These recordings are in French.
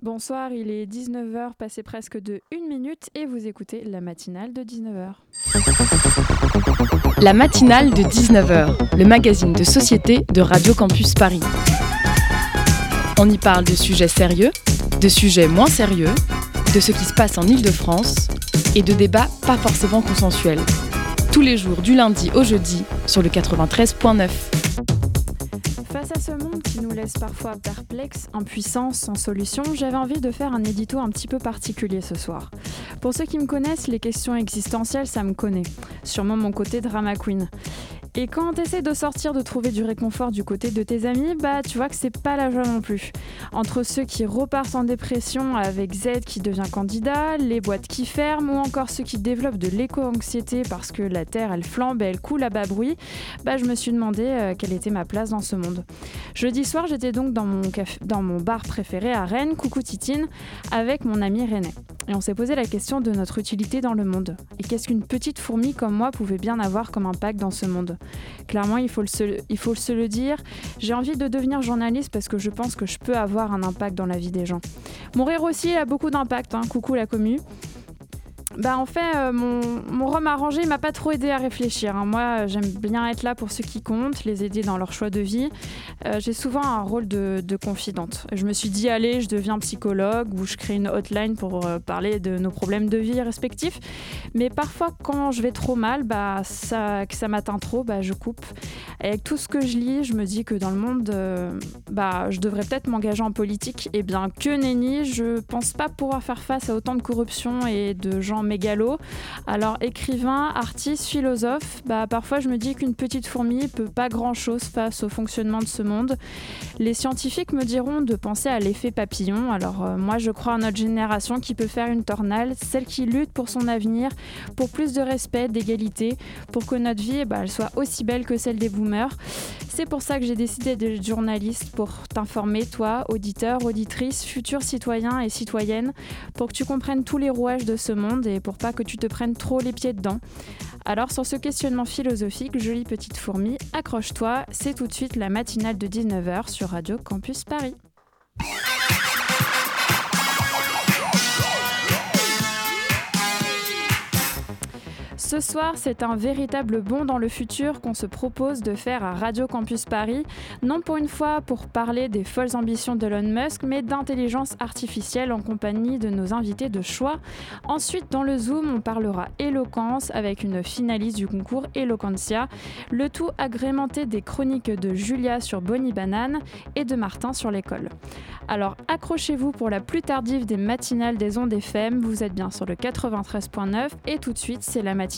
Bonsoir, il est 19h, passé presque de 1 minute et vous écoutez la matinale de 19h. La matinale de 19h, le magazine de société de Radio Campus Paris. On y parle de sujets sérieux, de sujets moins sérieux, de ce qui se passe en Ile-de-France et de débats pas forcément consensuels. Tous les jours du lundi au jeudi sur le 93.9. Face à ce monde parfois perplexes, impuissants, sans solution, j'avais envie de faire un édito un petit peu particulier ce soir. Pour ceux qui me connaissent, les questions existentielles, ça me connaît. Sûrement mon côté drama queen. Et quand tu essaies de sortir, de trouver du réconfort du côté de tes amis, bah tu vois que c'est pas la joie non plus. Entre ceux qui repartent en dépression avec Z qui devient candidat, les boîtes qui ferment ou encore ceux qui développent de l'éco-anxiété parce que la terre elle flambe et elle coule à bas bruit, bah je me suis demandé euh, quelle était ma place dans ce monde. Jeudi soir, j'étais donc dans mon, dans mon bar préféré à Rennes, Coucou Titine, avec mon ami René. Et on s'est posé la question de notre utilité dans le monde. Et qu'est-ce qu'une petite fourmi comme moi pouvait bien avoir comme impact dans ce monde? Clairement, il faut, le se, le dire. J'ai envie de devenir journaliste parce que je pense que je peux avoir un impact dans la vie des gens. Mourir aussi a beaucoup d'impact. Hein. Coucou la commu. Bah en fait, euh, mon, mon rhum arrangé m'a pas trop aidé à réfléchir. Hein. Moi, j'aime bien être là pour ceux qui comptent, les aider dans leur choix de vie. Euh, j'ai souvent un rôle de, confidente. Je me suis dit, allez, je deviens psychologue ou je crée une hotline pour euh, parler de nos problèmes de vie respectifs. Mais parfois, quand je vais trop mal, bah, que ça m'atteint trop, bah, je coupe. avec tout ce que je lis, je me dis que dans le monde, bah, je devrais peut-être m'engager en politique. Et bien que nenni, je pense pas pouvoir faire face à autant de corruption et de gens mégalo. Alors écrivain, artiste, philosophe, bah, parfois je me dis qu'une petite fourmi peut pas grand-chose face au fonctionnement de ce monde. Les scientifiques me diront de penser à l'effet papillon. Alors euh, moi je crois à notre génération qui peut faire une tornade, celle qui lutte pour son avenir, pour plus de respect, d'égalité, pour que notre vie bah, elle soit aussi belle que celle des boomers. C'est pour ça que j'ai décidé d'être journaliste pour t'informer, toi, auditeur, auditrice, futur citoyen et citoyenne, pour que tu comprennes tous les rouages de ce monde et pour pas que tu te prennes trop les pieds dedans. Alors sur ce questionnement philosophique, jolie petite fourmi, accroche-toi, c'est tout de suite la matinale de 19h sur Radio Campus Paris. Ce soir, c'est un véritable bond dans le futur qu'on se propose de faire à Radio Campus Paris, non pour une fois pour parler des folles ambitions d'Elon Musk, mais d'intelligence artificielle en compagnie de nos invités de choix. Ensuite, dans le Zoom, on parlera éloquence avec une finaliste du concours Eloquentia, le tout agrémenté des chroniques de Julia sur Bonnie Banane et de Martin sur l'école. Alors accrochez-vous pour la plus tardive des matinales des ondes FM, vous êtes bien sur le 93.9 et tout de suite, c'est la matinale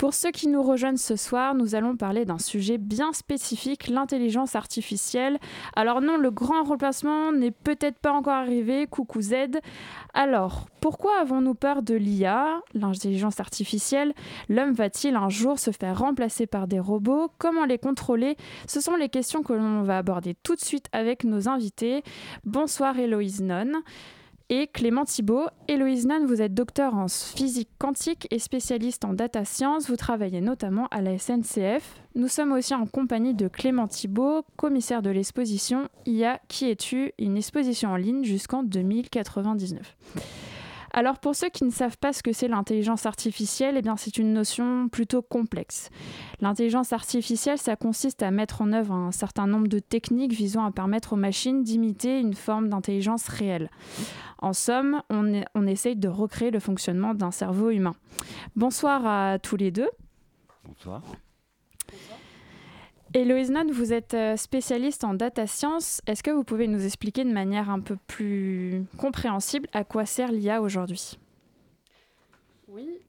Pour ceux qui nous rejoignent ce soir, nous allons parler d'un sujet bien spécifique, l'intelligence artificielle. Alors non, le grand remplacement n'est peut-être pas encore arrivé, coucou Z. Alors, pourquoi avons-nous peur de l'IA, l'intelligence artificielle? L'homme va-t-il un jour se faire remplacer par des robots? Comment les contrôler? Ce sont les questions que l'on va aborder tout de suite avec nos invités. Bonsoir Héloïse Non et Clément Thibault. Héloïse Nan, vous êtes docteur en physique quantique et spécialiste en data science. Vous travaillez notamment à la SNCF. Nous sommes aussi en compagnie de Clément Thibault, commissaire de l'exposition IA Qui es-tu? Une exposition en ligne jusqu'en 2099. Alors pour ceux qui ne savent pas ce que c'est l'intelligence artificielle, eh bien c'est une notion plutôt complexe. L'intelligence artificielle, ça consiste à mettre en œuvre un certain nombre de techniques visant à permettre aux machines d'imiter une forme d'intelligence réelle. En somme, on, on essaye de recréer le fonctionnement d'un cerveau humain. Bonsoir à tous les deux. Bonsoir. Héloïse Nod, vous êtes euh, spécialiste en data science. Est-ce que vous pouvez nous expliquer de manière un peu plus compréhensible à quoi sert l'IA aujourd'hui? Oui,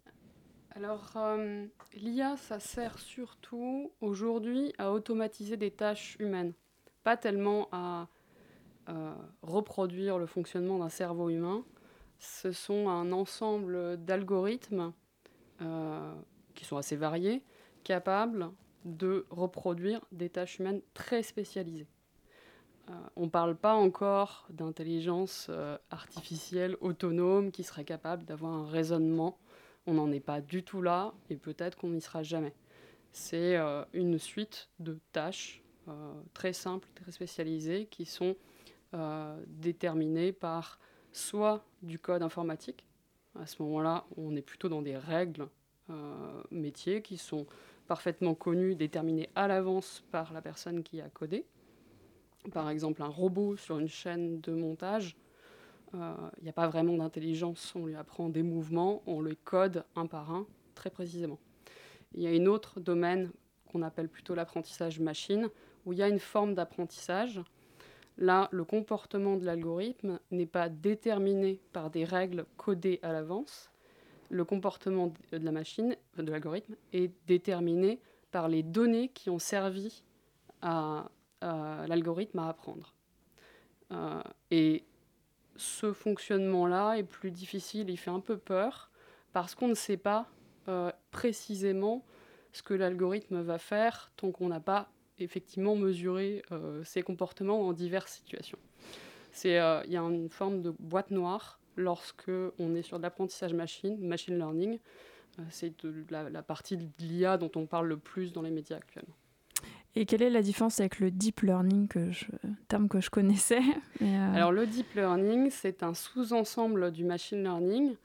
alors euh, l'IA, ça sert surtout aujourd'hui à automatiser des tâches humaines, pas tellement à euh, reproduire le fonctionnement d'un cerveau humain. Ce sont un ensemble d'algorithmes qui sont assez variés, capables de reproduire des tâches humaines très spécialisées. Euh, on ne parle pas encore d'intelligence euh, artificielle autonome qui serait capable d'avoir un raisonnement. On n'en est pas du tout là et peut-être qu'on n'y sera jamais. c'est une suite de tâches très simples, très spécialisées, qui sont déterminées par soit du code informatique. À ce moment-là, on est plutôt dans des règles métiers qui sont parfaitement connues, déterminées à l'avance par la personne qui a codé. Par exemple, un robot sur une chaîne de montage il euh, n'y a pas vraiment d'intelligence. On lui apprend des mouvements, on le code un par un très précisément. Il y a un autre domaine qu'on appelle plutôt l'apprentissage machine, où il y a une forme d'apprentissage. Là, le comportement de l'algorithme n'est pas déterminé par des règles codées à l'avance. Le comportement de la machine, de l'algorithme, est déterminé par les données qui ont servi à, l'algorithme à apprendre. Euh, et ce fonctionnement-là est plus difficile, il fait un peu peur, parce qu'on ne sait pas euh, précisément ce que l'algorithme va faire tant qu'on n'a pas effectivement mesuré euh, ses comportements en diverses situations. Euh, il y a une forme de boîte noire lorsque on est sur de l'apprentissage machine, machine learning. c'est la, la partie de l'IA dont on parle le plus dans les médias actuellement. Et quelle est la différence avec le deep learning, que je, terme que je connaissais euh, Alors le deep learning, c'est un sous-ensemble du machine learning.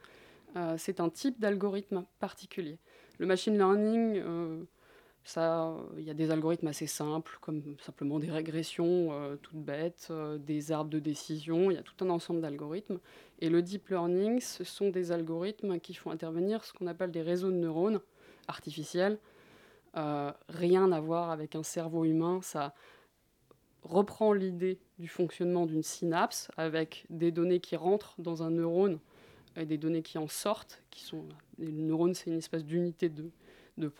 Euh, c'est un type d'algorithme particulier. Le machine learning, euh, il y a des algorithmes assez simples, comme simplement des régressions toutes bêtes, des arbres de décision. Il y a tout un ensemble d'algorithmes. Et le deep learning, ce sont des algorithmes qui font intervenir ce qu'on appelle des réseaux de neurones artificiels euh, rien à voir avec un cerveau humain. Ça reprend l'idée du fonctionnement d'une synapse avec des données qui rentrent dans un neurone et des données qui en sortent. Qui sont, le neurone, c'est une espèce d'unité de, de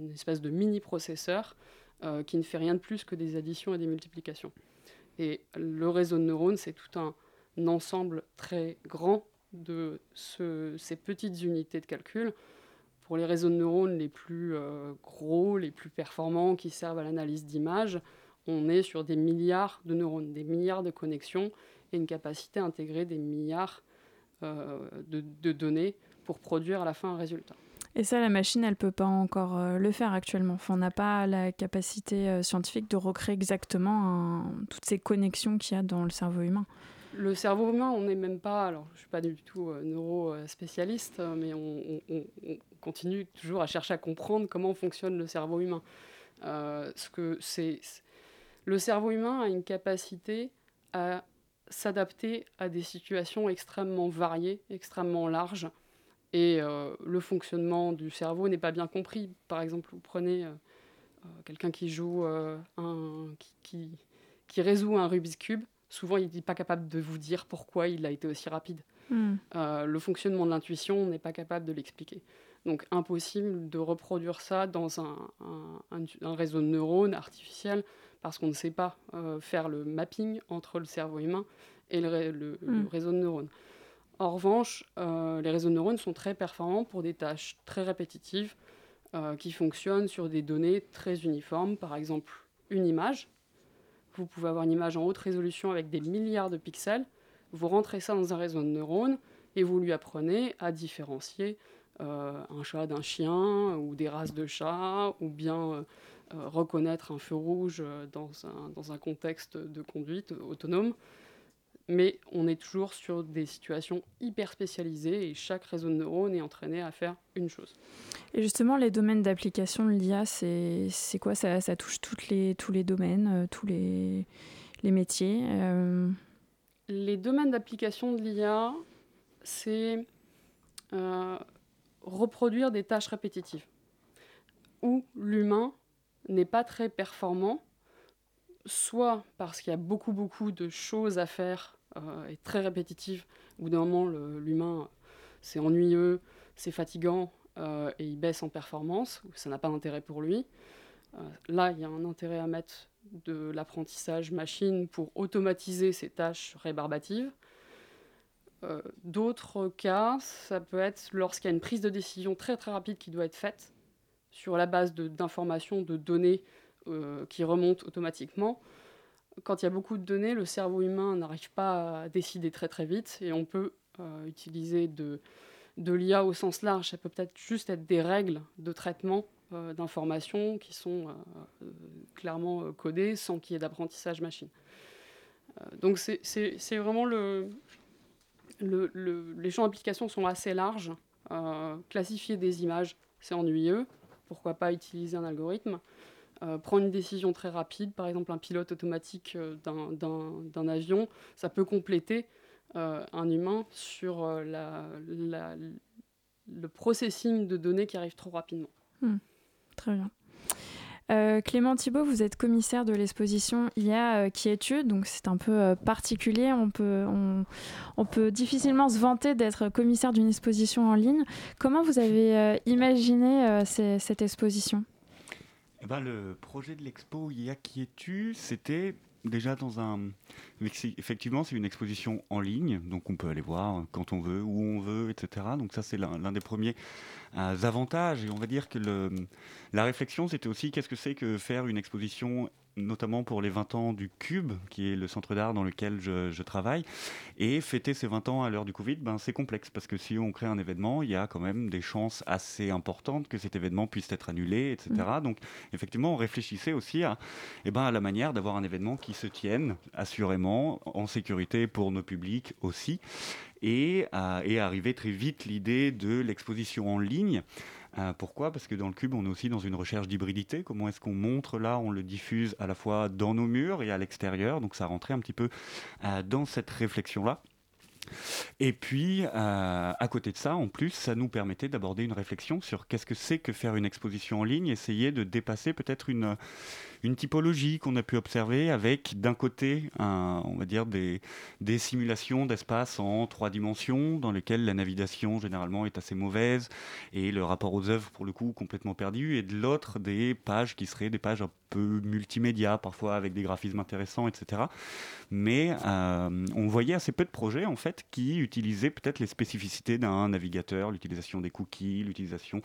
une espèce de mini-processeur euh, qui ne fait rien de plus que des additions et des multiplications. Et le réseau de neurones, c'est tout un, ensemble très grand de ces petites unités de calcul pour les réseaux de neurones les plus euh, gros, les plus performants, qui servent à l'analyse d'images, on est sur des milliards de neurones, des milliards de connexions et une capacité à intégrer des milliards euh, de, données pour produire à la fin un résultat. Et ça, la machine, elle ne peut pas encore euh, le faire actuellement. On n'a pas la capacité scientifique de recréer exactement toutes ces connexions qu'il y a dans le cerveau humain. Le cerveau humain, on n'est même pas, alors je ne suis pas du tout neurospécialiste, mais on, continue toujours à chercher à comprendre comment fonctionne le cerveau humain. Euh, ce que c'est, le cerveau humain a une capacité à s'adapter à des situations extrêmement variées, extrêmement larges. Et euh, le fonctionnement du cerveau n'est pas bien compris. Par exemple, vous prenez euh, quelqu'un qui joue un, qui, qui, résout un Rubik's cube. Souvent, il n'est pas capable de vous dire pourquoi il a été aussi rapide. Hmm. le fonctionnement de l'intuition, on n'est pas capable de l'expliquer. Donc impossible de reproduire ça dans un, réseau de neurones artificiel parce qu'on ne sait pas euh, faire le mapping entre le cerveau humain et le, hmm. réseau de neurones. En revanche, euh, les réseaux de neurones sont très performants pour des tâches très répétitives euh, qui fonctionnent sur des données très uniformes. Par exemple, une image. Vous pouvez avoir une image en haute résolution avec des milliards de pixels. Vous rentrez ça dans un réseau de neurones et vous lui apprenez à différencier euh, un chat d'un chien ou des races de chats, ou bien reconnaître un feu rouge dans un, dans un contexte de conduite autonome. Mais on est toujours sur des situations hyper spécialisées et chaque réseau de neurones est entraîné à faire une chose. Et justement, les domaines d'application de l'IA, c'est quoi? Ça, ça, touche toutes les, tous les domaines, tous les, les métiers Les domaines d'application de l'IA, c'est reproduire des tâches répétitives, où l'humain n'est pas très performant, soit parce qu'il y a beaucoup beaucoup de choses à faire euh, et très répétitives, au bout d'un moment l'humain c'est ennuyeux, c'est fatigant euh, et il baisse en performance, ça n'a pas d'intérêt pour lui. Euh, là, il y a un intérêt à mettre de l'apprentissage machine pour automatiser ces tâches rébarbatives. Euh, d'autres cas, ça peut être lorsqu'il y a une prise de décision très très rapide qui doit être faite sur la base d'informations, de, données euh, qui remontent automatiquement. Quand il y a beaucoup de données, le cerveau humain n'arrive pas à décider très très vite et on peut euh, utiliser de, l'IA au sens large. Ça peut peut-être juste être des règles de traitement d'informations qui sont clairement codées sans qu'il y ait d'apprentissage machine. donc c'est vraiment le, les champs d'application sont assez larges. classifier des images, c'est ennuyeux. Pourquoi pas utiliser un algorithme Prendre une décision très rapide, par exemple un pilote automatique d'un avion, ça peut compléter un humain sur le processing de données qui arrive trop rapidement. Hmm. Très bien. Euh, Clément Thibault, vous êtes commissaire de l'exposition IA euh, qui étude, donc c'est un peu euh, particulier. On peut, on, peut difficilement se vanter d'être commissaire d'une exposition en ligne. Comment vous avez imaginé cette exposition? Eh ben, Le projet de l'expo IA qui étude, c'était déjà dans un. Effectivement, c'est une exposition en ligne, donc on peut aller voir quand on veut, où on veut, etc. Donc ça, c'est l'un des premiers euh, avantages. Et on va dire que la réflexion, c'était aussi qu'est-ce que c'est que faire une exposition notamment pour les 20 ans du Cube, qui est le centre d'art dans lequel je, travaille. Et fêter ces 20 ans à l'heure du Covid, ben, c'est complexe, parce que si on crée un événement, il y a quand même des chances assez importantes que cet événement puisse être annulé, etc. Mmh. Donc, effectivement, on réfléchissait aussi à, eh ben, à la manière d'avoir un événement qui se tienne assurément, en sécurité pour nos publics aussi, et, à, et arriver très vite l'idée de l'exposition en ligne. Euh, pourquoi? Parce que dans le cube, on est aussi dans une recherche d'hybridité. Comment est-ce qu'on montre là On le diffuse à la fois dans nos murs et à l'extérieur? Donc ça rentrait un petit peu euh, dans cette réflexion-là. Et puis, euh, à côté de ça, en plus, ça nous permettait d'aborder une réflexion sur qu'est-ce que c'est que faire une exposition en ligne, essayer de dépasser peut-être une, une typologie qu'on a pu observer avec d'un côté, on va dire des, simulations d'espace en trois dimensions dans lesquelles la navigation généralement est assez mauvaise et le rapport aux œuvres pour le coup complètement perdu, et de l'autre des pages qui seraient des pages un peu multimédia, parfois avec des graphismes intéressants, etc. Mais euh, on voyait assez peu de projets en fait qui utilisaient peut-être les spécificités d'un navigateur, l'utilisation des cookies, l'utilisation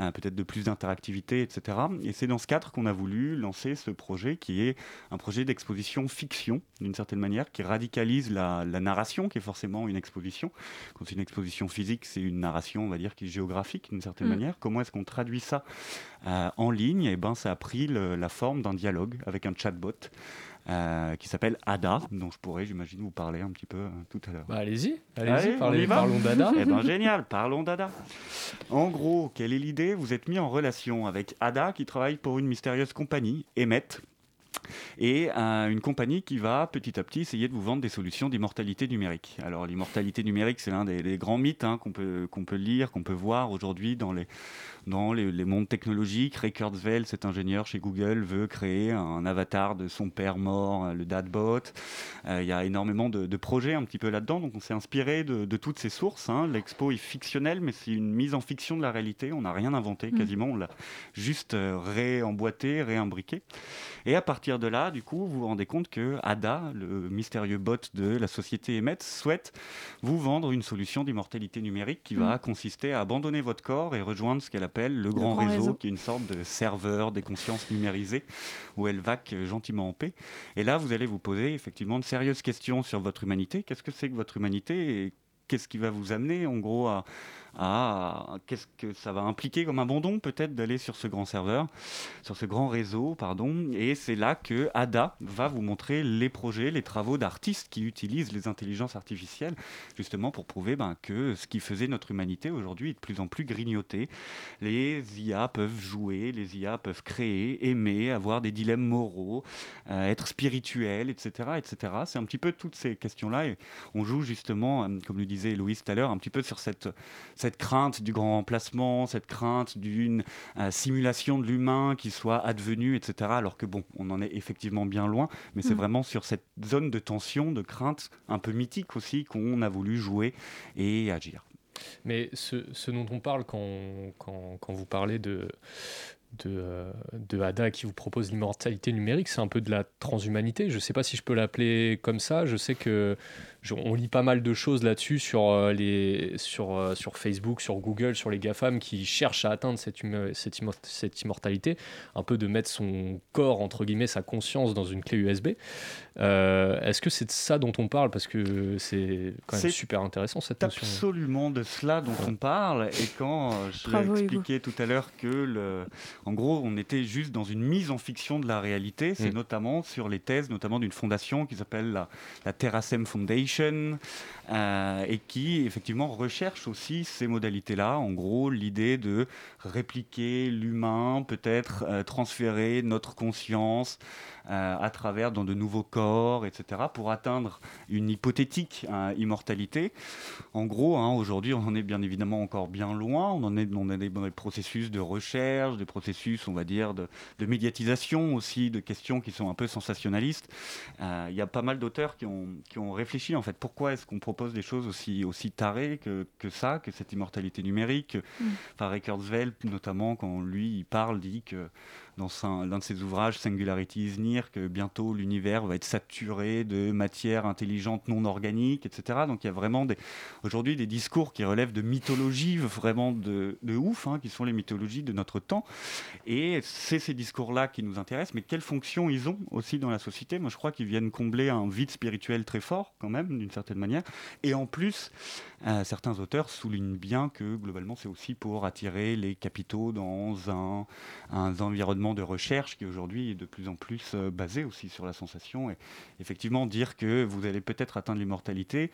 euh, peut-être de plus d'interactivité, etc. Et c'est dans ce cadre qu'on a voulu lancer ce projet qui est un projet d'exposition fiction, d'une certaine manière, qui radicalise la, narration, qui est forcément une exposition. Quand c'est une exposition physique, c'est une narration, on va dire, qui est géographique, d'une certaine mm. manière. Comment est-ce qu'on traduit ça euh, en ligne? Et eh ben, ça a pris la forme d'un dialogue avec un chatbot. Euh, qui s'appelle Ada, dont je pourrais, j'imagine, vous parler un petit peu euh, tout à l'heure. Bah, allez-y, allez-y, parlons d'Ada. Eh ben, génial, parlons d'Ada. En gros, quelle est l'idée? Vous êtes mis en relation avec Ada, qui travaille pour une mystérieuse compagnie, Emmet, et euh, une compagnie qui va petit à petit essayer de vous vendre des solutions d'immortalité numérique. Alors l'immortalité numérique, c'est l'un des, grands mythes hein, qu'on peut, qu'on peut lire, qu'on peut voir aujourd'hui dans les, dans les, mondes technologiques. Ray Kurzweil, cet ingénieur chez Google, veut créer un avatar de son père mort, euh, le Dadbot. Euh, il y a énormément de, projets un petit peu là-dedans, donc on s'est inspiré de, toutes ces sources. Hein. L'expo est fictionnelle, mais c'est une mise en fiction de la réalité. On n'a rien inventé mmh. quasiment, on l'a juste réemboîté, réimbriqué. Et à partir de là, du coup, vous vous rendez compte que Ada, le mystérieux bot de la société Emmet, souhaite vous vendre une solution d'immortalité numérique qui va mmh. consister à abandonner votre corps et rejoindre ce qu'elle appelle le, grand, réseau, qui est une sorte de serveur des consciences numérisées où elle vaque gentiment en paix. Et là, vous allez vous poser effectivement de sérieuses questions sur votre humanité. Qu'est-ce que c'est que votre humanité et qu'est-ce qui va vous amener en gros à, ah, qu'est-ce que ça va impliquer comme abandon peut-être d'aller sur ce grand serveur, sur ce grand réseau, pardon. Et c'est là que Ada va vous montrer les projets, les travaux d'artistes qui utilisent les intelligences artificielles justement pour prouver ben, que ce qui faisait notre humanité aujourd'hui est de plus en plus grignoté. Les IA peuvent jouer, les IA peuvent créer, aimer, avoir des dilemmes moraux, euh, être spirituels, etc., etc. C'est un petit peu toutes ces questions-là et on joue justement, euh, comme le disait Louise tout à l'heure, un petit peu sur cette cette crainte du grand remplacement, cette crainte d'une euh, simulation de l'humain qui soit advenue, etc. Alors que bon, on en est effectivement bien loin, mais c'est mm. vraiment sur cette zone de tension, de crainte un peu mythique aussi qu'on a voulu jouer et agir. Mais ce, dont on parle quand, quand, vous parlez de, de, euh, de, Ada qui vous propose l'immortalité numérique, c'est un peu de la transhumanité. Je ne sais pas si je peux l'appeler comme ça. Je sais que on lit pas mal de choses là-dessus sur, les, sur, sur Facebook, sur Google, sur les GAFAM qui cherchent à atteindre cette, cette, cette, immortalité, un peu de mettre son corps, entre guillemets, sa conscience dans une clé USB. Est-ce que c'est de ça dont on parle? Parce que c'est quand même super intéressant cette notion. C'est absolument de cela dont on parle. Et quand je l'ai expliqué tout à l'heure que, le, en gros, on était juste dans une mise en fiction de la réalité, c'est mm. notamment sur les thèses, notamment d'une fondation qui s'appelle la, la Terrasem Foundation, euh, et qui effectivement recherche aussi ces modalités-là. En gros, l'idée de répliquer l'humain, peut-être euh, transférer notre conscience à travers dans de nouveaux corps, etc., pour atteindre une hypothétique hein, immortalité. En gros, hein, aujourd'hui, on en est bien évidemment encore bien loin. On en est dans des, processus de recherche, des processus, on va dire, de, médiatisation aussi, de questions qui sont un peu sensationnalistes. Euh, il y a pas mal d'auteurs qui ont, qui ont réfléchi, en fait, pourquoi est-ce qu'on propose des choses aussi, aussi tarées que, que ça, que cette immortalité numérique? Mm. Enfin, Ray Kurzweil, notamment, quand lui, il parle, dit que dans l'un de ses ouvrages, Singularity is Near, que bientôt l'univers va être saturé de matière intelligente non organique, etc. Donc il y a vraiment aujourd'hui des discours qui relèvent de mythologie vraiment de, de ouf, hein, qui sont les mythologies de notre temps. Et c'est ces discours-là qui nous intéressent, mais quelle fonction ils ont aussi dans la société? Moi je crois qu'ils viennent combler un vide spirituel très fort quand même, d'une certaine manière. Et en plus, certains auteurs soulignent bien que globalement c'est aussi pour attirer les capitaux dans un, un environnement de recherche qui aujourd'hui est de plus en plus euh, basé aussi sur la sensation. Et effectivement, dire que vous allez peut-être atteindre l'immortalité,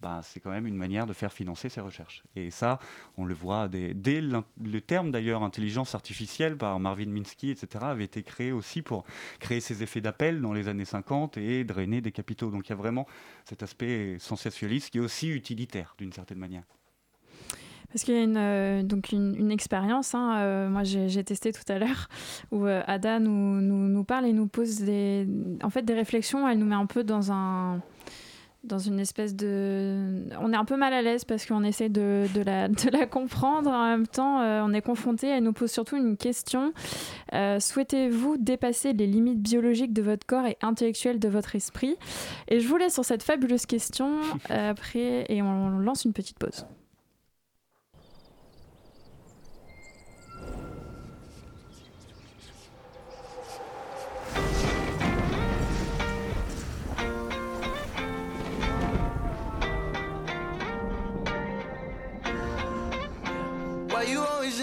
bah, c'est quand même une manière de faire financer ces recherches. Et ça, on le voit dès, dès le terme d'ailleurs intelligence artificielle par Marvin Minsky, etc., avait été créé aussi pour créer ces effets d'appel dans les années 50 et drainer des capitaux. Donc il y a vraiment cet aspect sensationnaliste qui est aussi utilitaire d'une certaine manière. Parce qu'il y a une, euh, donc une, expérience, hein, euh, moi j'ai testé tout à l'heure, où euh, Ada nous, nous, nous, parle et nous pose des, en fait, des réflexions. Elle nous met un peu dans un dans une espèce de... On est un peu mal à l'aise parce qu'on essaie de, de, la, de, la, comprendre. En même temps, on est confronté. Elle nous pose surtout une question. Souhaitez-vous dépasser les limites biologiques de votre corps et intellectuelles de votre esprit? Et je vous laisse sur cette fabuleuse question après et on lance une petite pause.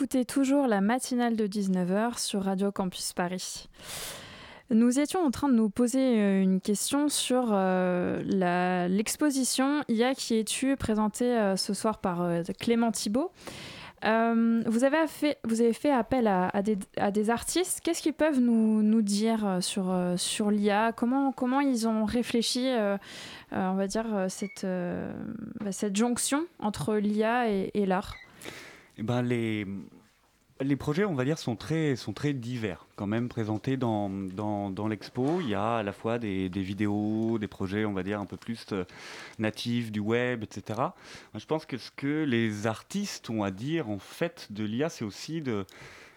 Écoutez toujours la matinale de 19h sur Radio Campus Paris. Nous étions en train de nous poser euh, une question sur euh, l'exposition IA qui es-tu présentée euh, ce soir par Clément Thibault. vous, avez fait, appel à, des, artistes. Qu'est-ce qu'ils peuvent nous, dire sur, l'IA comment, ils ont réfléchi, on va dire, cette, bah, cette jonction entre l'IA et l'art? Eh ben les, les projets, on va dire, sont très, sont très divers quand même présentés dans, dans, l'expo. Il y a à la fois des, vidéos, des projets, on va dire, un peu plus euh, natifs du web, etc. Je pense que ce que les artistes ont à dire, en fait, de l'IA, c'est aussi de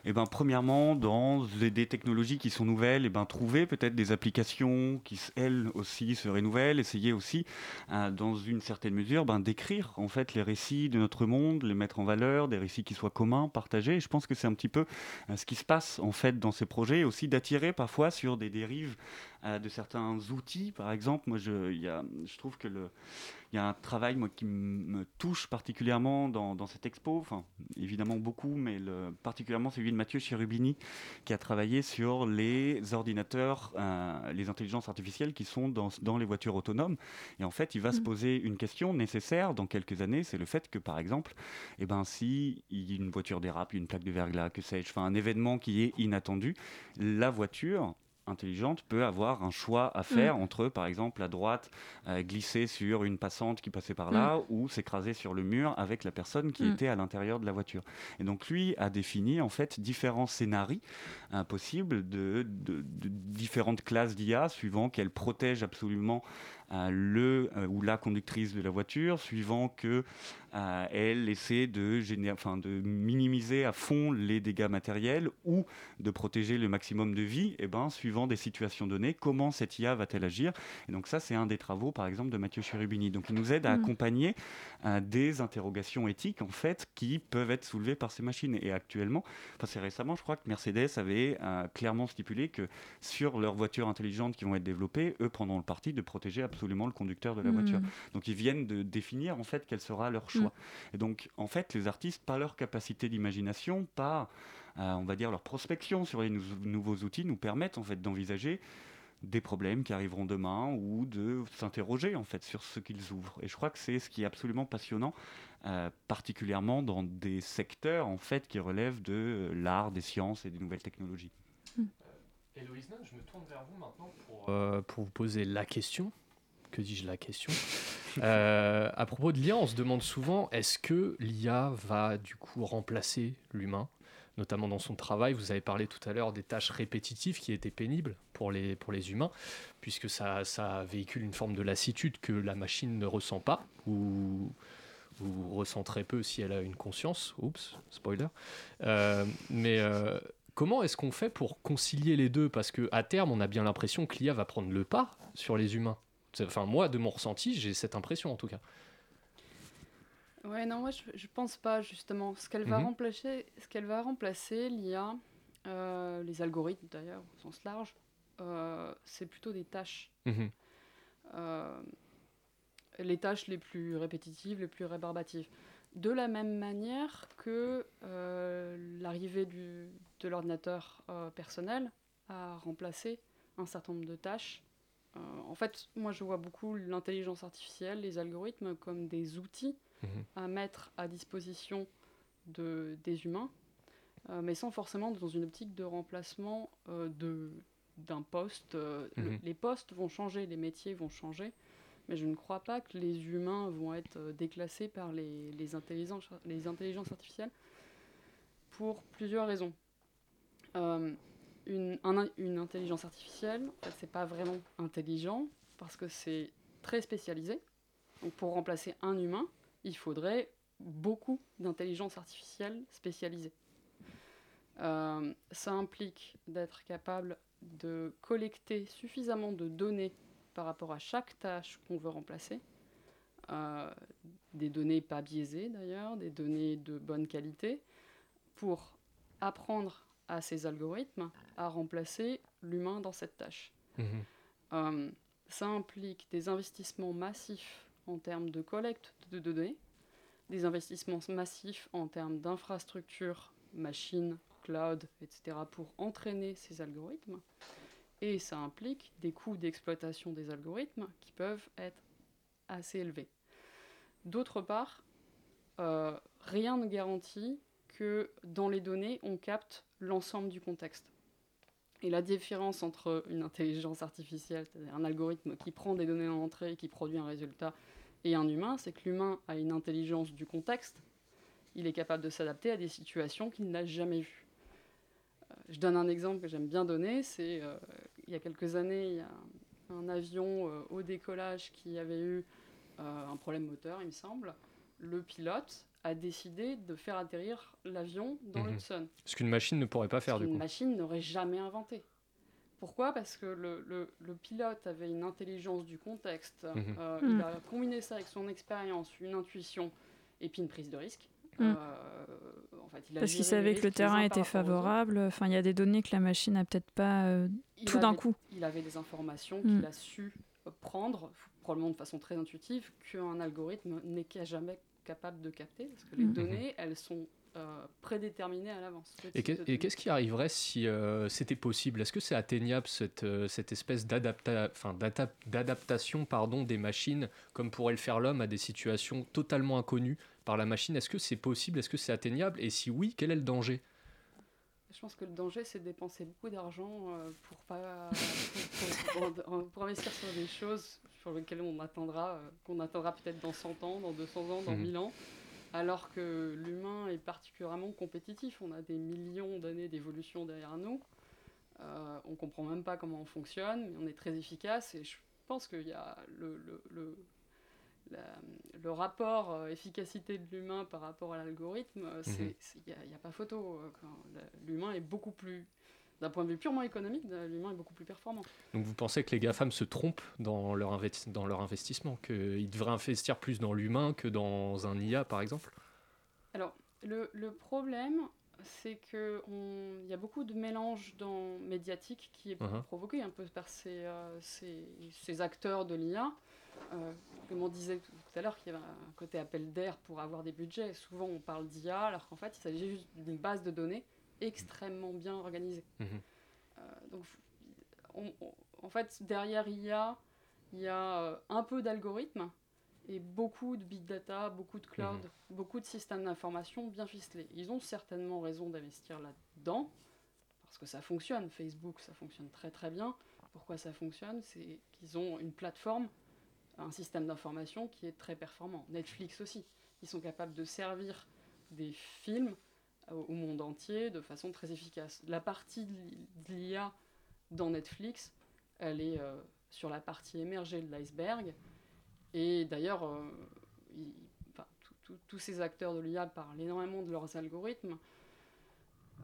eh ben, premièrement, dans des, technologies qui sont nouvelles, eh ben, trouver peut-être des applications qui, elles aussi, seraient nouvelles, essayer aussi, euh, dans une certaine mesure, ben, d'écrire en fait les récits de notre monde, les mettre en valeur, des récits qui soient communs, partagés. Je pense que c'est un petit peu euh, ce qui se passe en fait dans ces projets, et aussi d'attirer parfois sur des dérives de certains outils. Par exemple, moi, je, y a, je trouve que le il y a un travail moi, qui me touche particulièrement dans, dans, cette expo, enfin évidemment beaucoup, mais le, particulièrement celui de Mathieu Cherubini qui a travaillé sur les ordinateurs, euh, les intelligences artificielles qui sont dans, dans, les voitures autonomes. Et en fait, il va se mm. poser une question nécessaire dans quelques années, c'est le fait que par exemple, eh ben, si une voiture dérape, une plaque de verglas, que sais-je, enfin, un événement qui est inattendu, la voiture intelligente peut avoir un choix à faire mm. entre, par exemple, à droite, euh, glisser sur une passante qui passait par là, mm. ou s'écraser sur le mur avec la personne qui mm. était à l'intérieur de la voiture. Et donc lui a défini en fait différents scénarios euh, possibles de, de, différentes classes d'IA suivant qu'elle protège absolument le euh, ou la conductrice de la voiture, suivant que euh, elle essaie de, enfin, de minimiser à fond les dégâts matériels ou de protéger le maximum de vie, et eh ben, suivant des situations données, comment cette IA va-t-elle agir Et donc ça, c'est un des travaux, par exemple, de Mathieu Cherubini. Donc il nous aide à mm. accompagner euh, des interrogations éthiques, en fait, qui peuvent être soulevées par ces machines. Et actuellement, enfin, c'est récemment, je crois que Mercedes avait clairement stipulé que sur leurs voitures intelligentes qui vont être développées, eux prendront le parti de protéger absolument le conducteur de la voiture. Hmm. Donc ils viennent de définir en fait quel sera leur choix. Hmm. Et donc en fait les artistes, par leur capacité d'imagination, par euh, on va dire leur prospection sur les nouveaux outils, nous permettent en fait d'envisager des problèmes qui arriveront demain ou de s'interroger en fait sur ce qu'ils ouvrent. Et je crois que c'est ce qui est absolument passionnant, euh, particulièrement dans des secteurs en fait qui relèvent de l'art, des sciences et des nouvelles technologies. Hmm. Héloïse, je me tourne vers vous maintenant pour, euh, pour vous poser la question que dis-je la question euh, À propos de l'IA, on se demande souvent est-ce que l'IA va du coup remplacer l'humain notamment dans son travail? Vous avez parlé tout à l'heure des tâches répétitives qui étaient pénibles pour les, pour les humains, puisque ça, ça véhicule une forme de lassitude que la machine ne ressent pas, ou, ou ressent très peu si elle a une conscience. Oups, spoiler. Euh, mais euh, comment est-ce qu'on fait pour concilier les deux? Parce qu'à terme, on a bien l'impression que l'IA va prendre le pas sur les humains. Enfin, moi, de mon ressenti, j'ai cette impression en tout cas. Ouais, non, moi je, je pense pas justement. Ce qu'elle va mhm. remplacer, ce qu'elle va remplacer, l'IA, euh, les algorithmes d'ailleurs au sens large, euh, c'est plutôt des tâches. Mhm. Euh, les tâches les plus répétitives, les plus rébarbatives. De la même manière que l'arrivée de l'ordinateur personnel a remplacé un certain nombre de tâches euh, en fait, moi, je vois beaucoup l'intelligence artificielle, les algorithmes comme des outils mhm. à mettre à disposition de, des humains, euh, mais sans forcément dans une optique de remplacement euh, de, d'un poste. Mhm. les postes vont changer, les métiers vont changer, mais je ne crois pas que les humains vont être déclassés par les, les, intelligences, les intelligences artificielles pour plusieurs raisons une, intelligence artificielle, en fait, c'est pas vraiment intelligent parce que c'est très spécialisé. Donc pour remplacer un humain, il faudrait beaucoup d'intelligence artificielle spécialisée. Euh, ça implique d'être capable de collecter suffisamment de données par rapport à chaque tâche qu'on veut remplacer. Euh, des données pas biaisées d'ailleurs, des données de bonne qualité, pour apprendre à ces algorithmes à remplacer l'humain dans cette tâche. Mhm. Euh, ça implique des investissements massifs en termes de collecte de données, des investissements massifs en termes d'infrastructures, machines, cloud, etc., pour entraîner ces algorithmes. Et ça implique des coûts d'exploitation des algorithmes qui peuvent être assez élevés. D'autre part, euh, rien ne garantit que dans les données, on capte l'ensemble du contexte. Et la différence entre une intelligence artificielle, c'est-à-dire un algorithme qui prend des données en entrée et qui produit un résultat, et un humain, c'est que l'humain a une intelligence du contexte. Il est capable de s'adapter à des situations qu'il n'a jamais vues. Euh, je donne un exemple que j'aime bien donner. C'est euh, il y a quelques années, il y a un avion euh, au décollage qui avait eu un problème moteur, il me semble. Le pilote a décidé de faire atterrir l'avion dans mmh. l'Hudson. Ce qu'une machine ne pourrait pas faire, du coup. Une machine n'aurait jamais inventé. Pourquoi? Parce que le, pilote avait une intelligence du contexte. Mhm. Euh, il mm. a combiné ça avec son expérience, une intuition et puis une prise de risque. Mm. Euh, en fait, il Parce qu'il savait que le terrain était favorable. Enfin, il y a des données que la machine n'a peut-être pas euh, tout d'un coup. Il avait des informations qu'il a su prendre, probablement de façon très intuitive, qu'un algorithme n'est jamais capable de capter. Parce que les données, elles sont euh, prédéterminé à l'avance. Et qu'est-ce qui arriverait si euh, c'était possible? Est-ce que c'est atteignable cette, euh, cette espèce d'adaptation pardon, des machines, comme pourrait le faire l'homme, à des situations totalement inconnues par la machine? Est-ce que c'est possible? Est-ce que c'est atteignable? Et si oui, quel est le danger? Je pense que le danger, c'est de dépenser beaucoup d'argent pour, pas, pour, investir sur des choses sur lesquelles on attendra, qu'on attendra peut-être dans 100 ans, dans 200 ans, dans 1000 mhm. ans alors que l'humain est particulièrement compétitif. On a des millions d'années d'évolution derrière nous. Euh, on ne comprend même pas comment on fonctionne, mais on est très efficace. Et je pense qu'il y a le, le, le, rapport euh, efficacité de l'humain par rapport à l'algorithme, euh, mhm. il n'y a, a, pas photo. L'humain est beaucoup plus d'un point de vue purement économique, l'humain est beaucoup plus performant. Donc vous pensez que les GAFAM se trompent dans leur, dans leur investissement, qu'ils devraient investir plus dans l'humain que dans un IA par exemple? Alors le, le problème, c'est qu'il y a beaucoup de mélange dans médiatique qui est uh-huh. provoqué un peu par ces, euh, ces, ces acteurs de l'IA. Euh, comme on disait tout à l'heure qu'il y avait un côté appel d'air pour avoir des budgets. Souvent on parle d'IA alors qu'en fait il s'agit juste d'une base de données extrêmement bien organisé. Mhm. Euh, donc, en fait, derrière IA, il y a euh, un peu d'algorithmes et beaucoup de big data, beaucoup de cloud, mhm. beaucoup de systèmes d'information bien ficelés. Ils ont certainement raison d'investir là-dedans, parce que ça fonctionne. Facebook, ça fonctionne très très bien. Pourquoi ça fonctionne? C'est qu'ils ont une plateforme, un système d'information qui est très performant. Netflix aussi. Ils sont capables de servir des films au monde entier de façon très efficace. La partie de l'IA dans Netflix, elle est euh, sur la partie émergée de l'iceberg. Et d'ailleurs, euh, tous ces acteurs de l'IA parlent énormément de leurs algorithmes.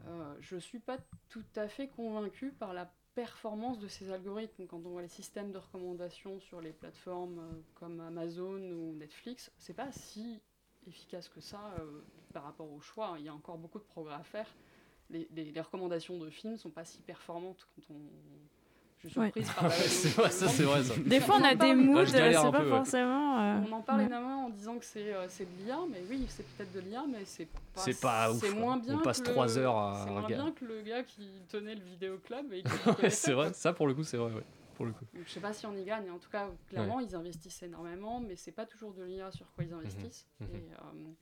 Euh, je ne suis pas tout à fait convaincu par la performance de ces algorithmes. Quand on voit les systèmes de recommandation sur les plateformes comme Amazon ou Netflix, c'est pas si efficace que ça euh, par rapport au choix. Il y a encore beaucoup de progrès à faire. Les, les, recommandations de films sont pas si performantes quand on. Je suis surprise par c'est vrai, ça c'est vrai. Ça. Des fois, on a des moods, c'est pas forcément. Euh, on en parle énormément en disant que c'est euh, de l'IA, mais oui, c'est peut-être de l'IA, mais c'est pas. C'est pas ouf. moins bien. On passe trois heures à. C'est moins bien que le gars qui tenait le vidéoclub. c'est vrai, ça pour le coup, c'est vrai. Ouais. Pour le coup. je sais pas si on y gagne. En tout cas, clairement, ils investissent énormément, mais c'est pas toujours de l'IA sur quoi ils investissent. Mhm. Mhm. Et, euh,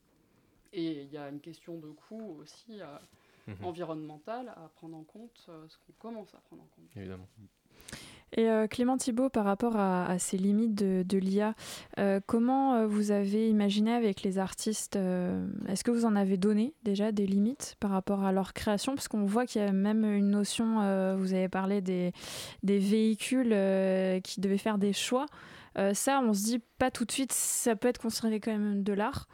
et il y a une question de coût aussi euh, mhm. environnemental à prendre en compte, euh, ce qu'on commence à prendre en compte. Évidemment. Et euh, Clément Thibault, par rapport à, ces limites de, l'IA, comment vous avez imaginé avec les artistes Est-ce que vous en avez donné déjà des limites par rapport à leur création? Parce qu'on voit qu'il y a même une notion, vous avez parlé des, des véhicules qui devaient faire des choix. ça, on se dit pas tout de suite, ça peut être considéré quand même de l'art.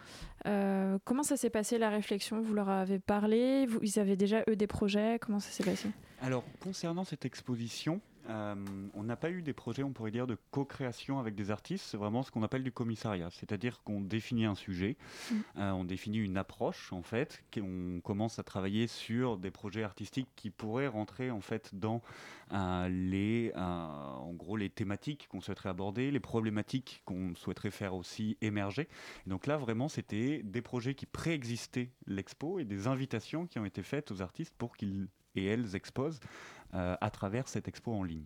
Euh, comment ça s'est passé la réflexion? Vous leur avez parlé? Ils avaient déjà eux des projets? Comment ça s'est passé? Alors concernant cette exposition, euh, on n'a pas eu des projets, on pourrait dire, de co-création avec des artistes. C'est vraiment ce qu'on appelle du commissariat. C'est-à-dire qu'on définit un sujet, mm. euh, on définit une approche, en fait, on commence à travailler sur des projets artistiques qui pourraient rentrer, en fait, dans euh, les, en gros, les thématiques qu'on souhaiterait aborder, les problématiques qu'on souhaiterait faire aussi émerger. donc là, vraiment, c'était des projets qui préexistaient l'expo et des invitations qui ont été faites aux artistes pour qu'ils et elles exposent à travers cette expo en ligne.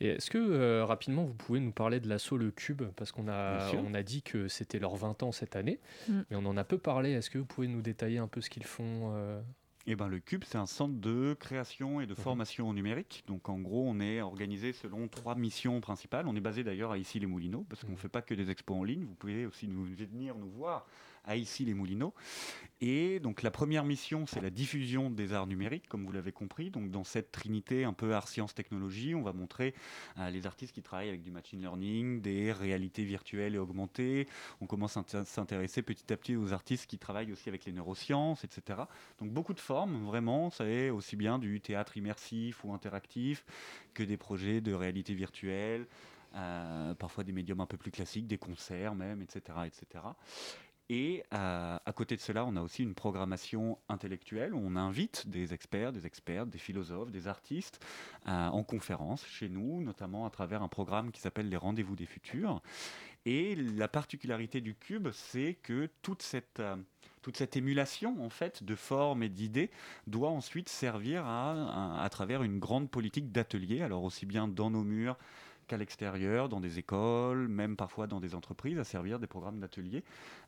Et est-ce que euh, rapidement vous pouvez nous parler de l'assaut Le Cube? Parce qu'on a, on a dit que c'était leurs 20 ans cette année, mm. mais on en a peu parlé. Est-ce que vous pouvez nous détailler un peu ce qu'ils font euh? eh ben, le Cube, c'est un centre de création et de mhm. formation au numérique. Donc, en gros, on est organisé selon trois missions principales. On est basé d'ailleurs à Issy-les-Moulineaux, parce qu'on ne mhm. fait pas que des expos en ligne. Vous pouvez aussi nous venir nous voir à Issy-les-Moulineaux. Et donc la première mission, c'est la diffusion des arts numériques, comme vous l'avez compris. Donc dans cette trinité un peu art, sciences, technologie, on va montrer euh, les artistes qui travaillent avec du machine learning, des réalités virtuelles et augmentées. On commence à s'intéresser petit à petit aux artistes qui travaillent aussi avec les neurosciences, etc. Donc beaucoup de formes, vraiment. Ça est aussi bien du théâtre immersif ou interactif que des projets de réalité virtuelle. Euh, parfois des médiums un peu plus classiques, des concerts même, etc. etc. Et euh, à côté de cela, on a aussi une programmation intellectuelle où on invite des experts, des experts, des philosophes, des artistes euh, en conférence chez nous, notamment à travers un programme qui s'appelle les Rendez-vous des Futurs. Et la particularité du cube, c'est que toute cette, euh, toute cette émulation en fait de formes et d'idées doit ensuite servir à, à travers une grande politique d'atelier, alors aussi bien dans nos murs à l'extérieur, dans des écoles, même parfois dans des entreprises, à servir des programmes d'ateliers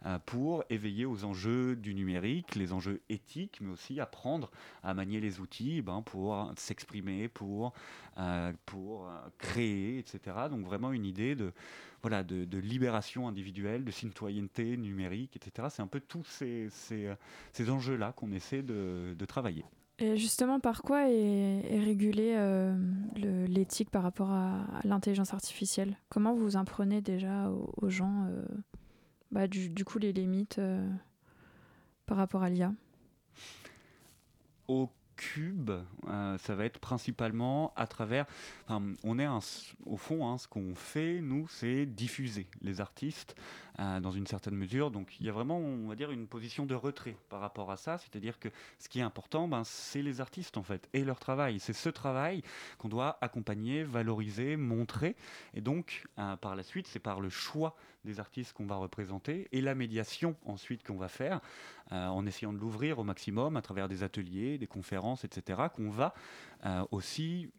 euh, pour éveiller aux enjeux du numérique, les enjeux éthiques, mais aussi apprendre à manier les outils ben, pour s'exprimer, pour, euh, pour euh, créer, etc. Donc vraiment une idée de, voilà, de, libération individuelle, de citoyenneté numérique, etc. C'est un peu tous ces, ces, ces enjeux-là qu'on essaie de, de travailler. Justement, par quoi est, régulée euh, l'éthique par rapport à, l'intelligence artificielle? Comment vous en prenez déjà aux, gens euh, bah, du, coup les limites euh, par rapport à l'IA cube, euh, ça va être principalement à travers. on est au fond, hein, ce qu'on fait, nous, c'est diffuser les artistes euh, dans une certaine mesure. Donc, il y a vraiment, on va dire, une position de retrait par rapport à ça. C'est-à-dire que ce qui est important, ben, c'est les artistes en fait et leur travail. C'est ce travail qu'on doit accompagner, valoriser, montrer. Et donc, euh, par la suite, c'est par le choix des artistes qu'on va représenter et la médiation ensuite qu'on va faire en essayant de l'ouvrir au maximum à travers des ateliers, des conférences etc., qu'on va euh, aussi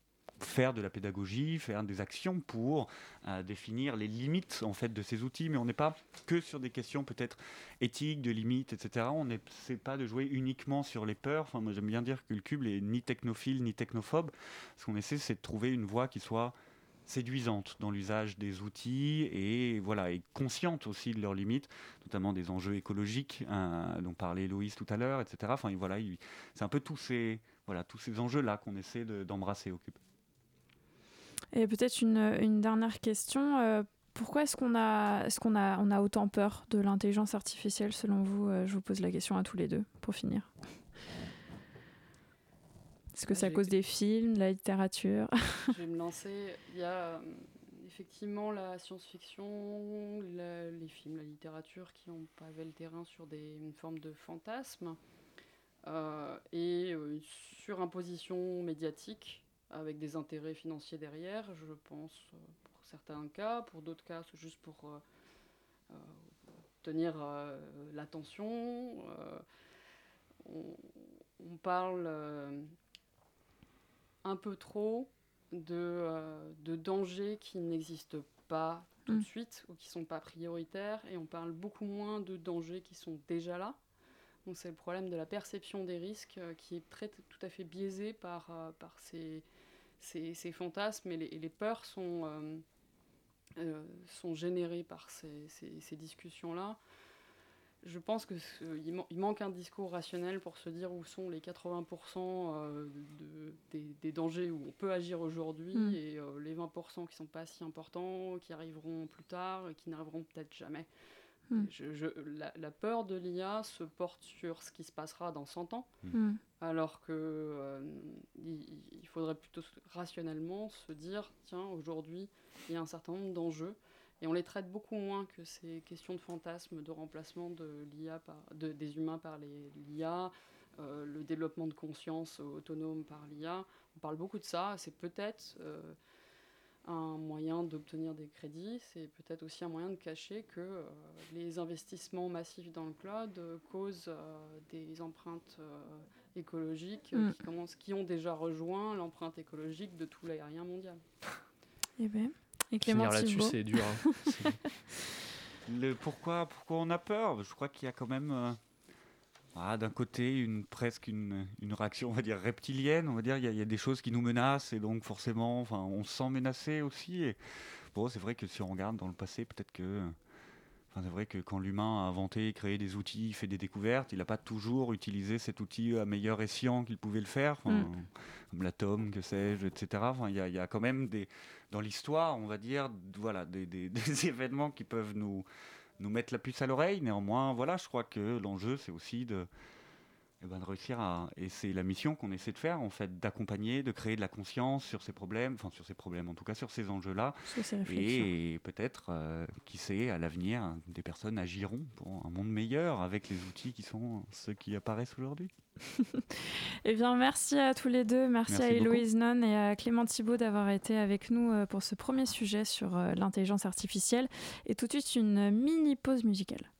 faire de la pédagogie, faire des actions pour euh, définir les limites en fait de ces outils, mais on n'est pas que sur des questions peut-être éthiques, de limites, etc. On n'est pas de jouer uniquement sur les peurs. Enfin, moi j'aime bien dire que le cube n'est ni technophile ni technophobe. Ce qu'on essaie, c'est de trouver une voie qui soit séduisante dans l'usage des outils et voilà et consciente aussi de leurs limites, notamment des enjeux écologiques hein, dont parlait Loïs tout à l'heure, etc. Enfin voilà, c'est un peu tous ces voilà ces enjeux là qu'on essaie d'embrasser au Cube. Et peut-être une, une, dernière question. Euh, pourquoi est-ce qu'on a, est qu'on a, on a autant peur de l'intelligence artificielle selon vous euh, Je vous pose la question à tous les deux pour finir. Est-ce que c'est à cause des films, de la littérature? Je vais me lancer. Il y a euh, effectivement la science-fiction, les films, la littérature qui ont pavé le terrain sur des, une forme de fantasme euh, et une surimposition médiatique avec des intérêts financiers derrière, je pense, pour certains cas. Pour d'autres cas, c'est juste pour tenir l'attention. On, on, parle un peu trop de, euh, de dangers qui n'existent pas tout de mm. suite ou qui ne sont pas prioritaires et on parle beaucoup moins de dangers qui sont déjà là. Donc c'est le problème de la perception des risques euh, qui est très, tout à fait biaisé par, euh, par ces, ces, ces, fantasmes et les, les peurs sont, sont générées par ces, ces discussions-là je pense qu'il il manque un discours rationnel pour se dire où sont les 80% euh, de, des, dangers où on peut agir aujourd'hui mm. et euh, les 20% qui ne sont pas si importants, qui arriveront plus tard et qui n'arriveront peut-être jamais. Hmm. la, peur de l'IA se porte sur ce qui se passera dans 100 ans, hmm. alors que euh, il, faudrait plutôt rationnellement se dire tiens, aujourd'hui, il y a un certain nombre d'enjeux. Et on les traite beaucoup moins que ces questions de fantasmes, de remplacement de l'IA de, des humains par l'IA, euh, le développement de conscience autonome par l'IA. On parle beaucoup de ça. C'est peut-être euh, un moyen d'obtenir des crédits, c'est peut-être aussi un moyen de cacher que euh, les investissements massifs dans le cloud euh, causent euh, des empreintes écologiques mm. qui, commencent, qui ont déjà rejoint l'empreinte écologique de tout l'aérien mondial. Eh ben, et Clément là-dessus, c'est dur. Hein. le pourquoi, pourquoi on a peur? Je crois qu'il y a quand même ah, d'un côté, une, presque une, une, réaction, on va dire, reptilienne. On va dire, il y, a des choses qui nous menacent et donc forcément, enfin, on se sent menacé aussi. Et bon, c'est vrai que si on regarde dans le passé, peut-être que. Enfin, c'est vrai que quand l'humain a inventé, créé des outils, fait des découvertes, il n'a pas toujours utilisé cet outil à meilleur escient qu'il pouvait le faire, mm. comme l'atome, que sais-je, etc. Enfin, il y, y, a quand même des, dans l'histoire, on va dire, voilà, des, des, des événements qui peuvent nous, nous mettre la puce à l'oreille. Néanmoins, voilà, je crois que l'enjeu, c'est aussi de, eh ben, de réussir à. Et c'est la mission qu'on essaie de faire, en fait, d'accompagner, de créer de la conscience sur ces problèmes, enfin, sur ces problèmes, en tout cas, sur ces enjeux-là. Et peut-être, euh, qui sait, à l'avenir, des personnes agiront pour un monde meilleur avec les outils qui sont ceux qui apparaissent aujourd'hui. eh bien, merci à tous les deux. Merci, à Héloïse Non et à Clément Thibault d'avoir été avec nous euh, pour ce premier sujet sur euh, l'intelligence artificielle. Et tout de suite, une mini pause musicale.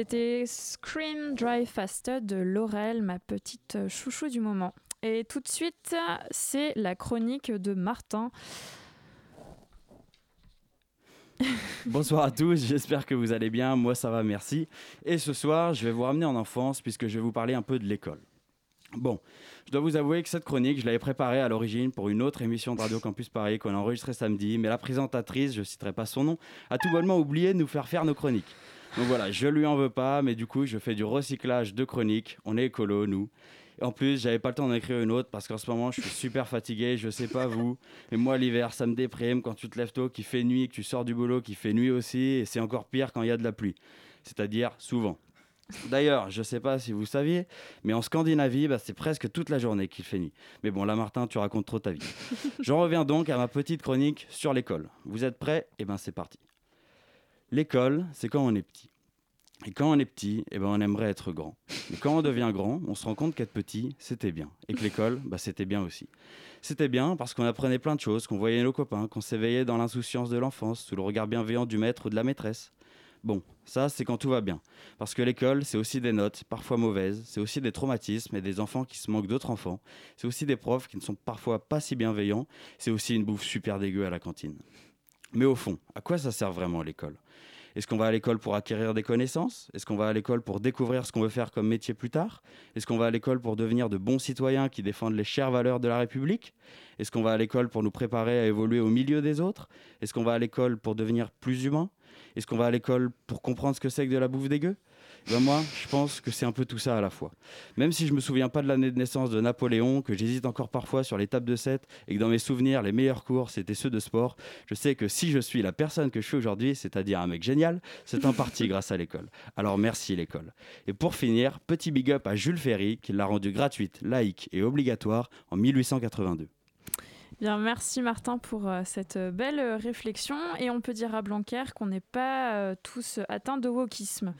C'était Scream Drive Faster de Laurel, ma petite chouchou du moment. Et tout de suite, c'est la chronique de Martin. Bonsoir à tous, j'espère que vous allez bien, moi ça va, merci. Et ce soir, je vais vous ramener en enfance puisque je vais vous parler un peu de l'école. Bon, je dois vous avouer que cette chronique, je l'avais préparée à l'origine pour une autre émission de Radio Campus Paris qu'on a enregistrée samedi, mais la présentatrice, je ne citerai pas son nom, a tout bonnement oublié de nous faire faire nos chroniques. Donc voilà, je lui en veux pas, mais du coup, je fais du recyclage de chroniques. On est écolo, nous. Et en plus, j'avais pas le temps d'en écrire une autre parce qu'en ce moment, je suis super fatigué. Je sais pas vous, mais moi, l'hiver, ça me déprime quand tu te lèves tôt, qu'il fait nuit, que tu sors du boulot, qu'il fait nuit aussi. Et c'est encore pire quand il y a de la pluie. C'est-à-dire souvent. D'ailleurs, je sais pas si vous saviez, mais en Scandinavie, bah, c'est presque toute la journée qu'il fait nuit. Mais bon, là, Martin, tu racontes trop ta vie. J'en reviens donc à ma petite chronique sur l'école. Vous êtes prêts? Eh ben, c'est parti. L'école, c'est quand on est petit. Et quand on est petit, eh ben, on aimerait être grand. Mais quand on devient grand, on se rend compte qu'être petit, c'était bien. Et que l'école, bah, c'était bien aussi. C'était bien parce qu'on apprenait plein de choses, qu'on voyait nos copains, qu'on s'éveillait dans l'insouciance de l'enfance, sous le regard bienveillant du maître ou de la maîtresse. Bon, ça, c'est quand tout va bien. Parce que l'école, c'est aussi des notes, parfois mauvaises, c'est aussi des traumatismes et des enfants qui se manquent d'autres enfants, c'est aussi des profs qui ne sont parfois pas si bienveillants, c'est aussi une bouffe super dégueu à la cantine. Mais au fond, à quoi ça sert vraiment l'école? Est-ce qu'on va à l'école pour acquérir des connaissances? Est-ce qu'on va à l'école pour découvrir ce qu'on veut faire comme métier plus tard? Est-ce qu'on va à l'école pour devenir de bons citoyens qui défendent les chères valeurs de la République? Est-ce qu'on va à l'école pour nous préparer à évoluer au milieu des autres? Est-ce qu'on va à l'école pour devenir plus humain Est-ce qu'on va à l'école pour comprendre ce que c'est que de la bouffe dégueu? Ben moi, je pense que c'est un peu tout ça à la fois. Même si je me souviens pas de l'année de naissance de Napoléon, que j'hésite encore parfois sur les tables de 7 et que dans mes souvenirs, les meilleurs cours, c'était ceux de sport, je sais que si je suis la personne que je suis aujourd'hui, c'est-à-dire un mec génial, c'est en partie grâce à l'école. Alors merci l'école. Et pour finir, petit big up à Jules Ferry, qui l'a rendue gratuite, laïque et obligatoire en 1882. Bien, merci Martin pour euh, cette belle réflexion. Et on peut dire à Blanquer qu'on n'est pas euh, tous atteints de wokisme.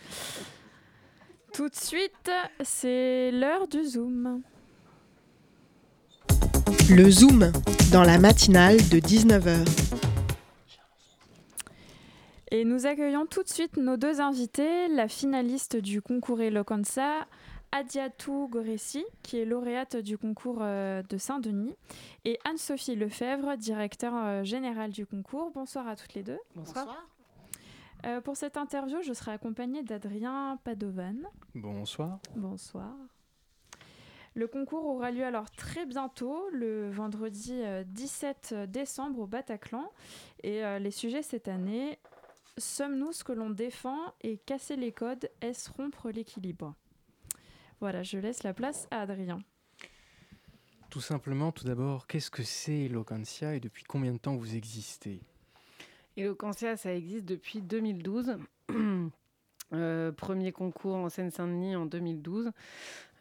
Tout de suite, c'est l'heure du Zoom. Le Zoom, dans la matinale de 19h. Et nous accueillons tout de suite nos deux invités, la finaliste du concours Eloquenza, Adiatou Goressi, qui est lauréate du concours euh, de Saint-Denis, et Anne-Sophie Lefebvre, directeur euh, général du concours. Bonsoir à toutes les deux. Bonsoir. Euh, pour cette interview, je serai accompagnée d'Adrien Padovan. Bonsoir. Bonsoir. Le concours aura lieu alors très bientôt, le vendredi 17 euh, décembre au Bataclan. Et euh, les sujets cette année, sommes-nous ce que l'on défend et casser les codes, est-ce rompre l'équilibre? Voilà, je laisse la place à Adrien. Tout simplement, tout d'abord, qu'est-ce que c'est Eloquentia et depuis combien de temps vous existez? Eloquentia, ça existe depuis 2012. Euh, premier concours en Seine-Saint-Denis en 2012.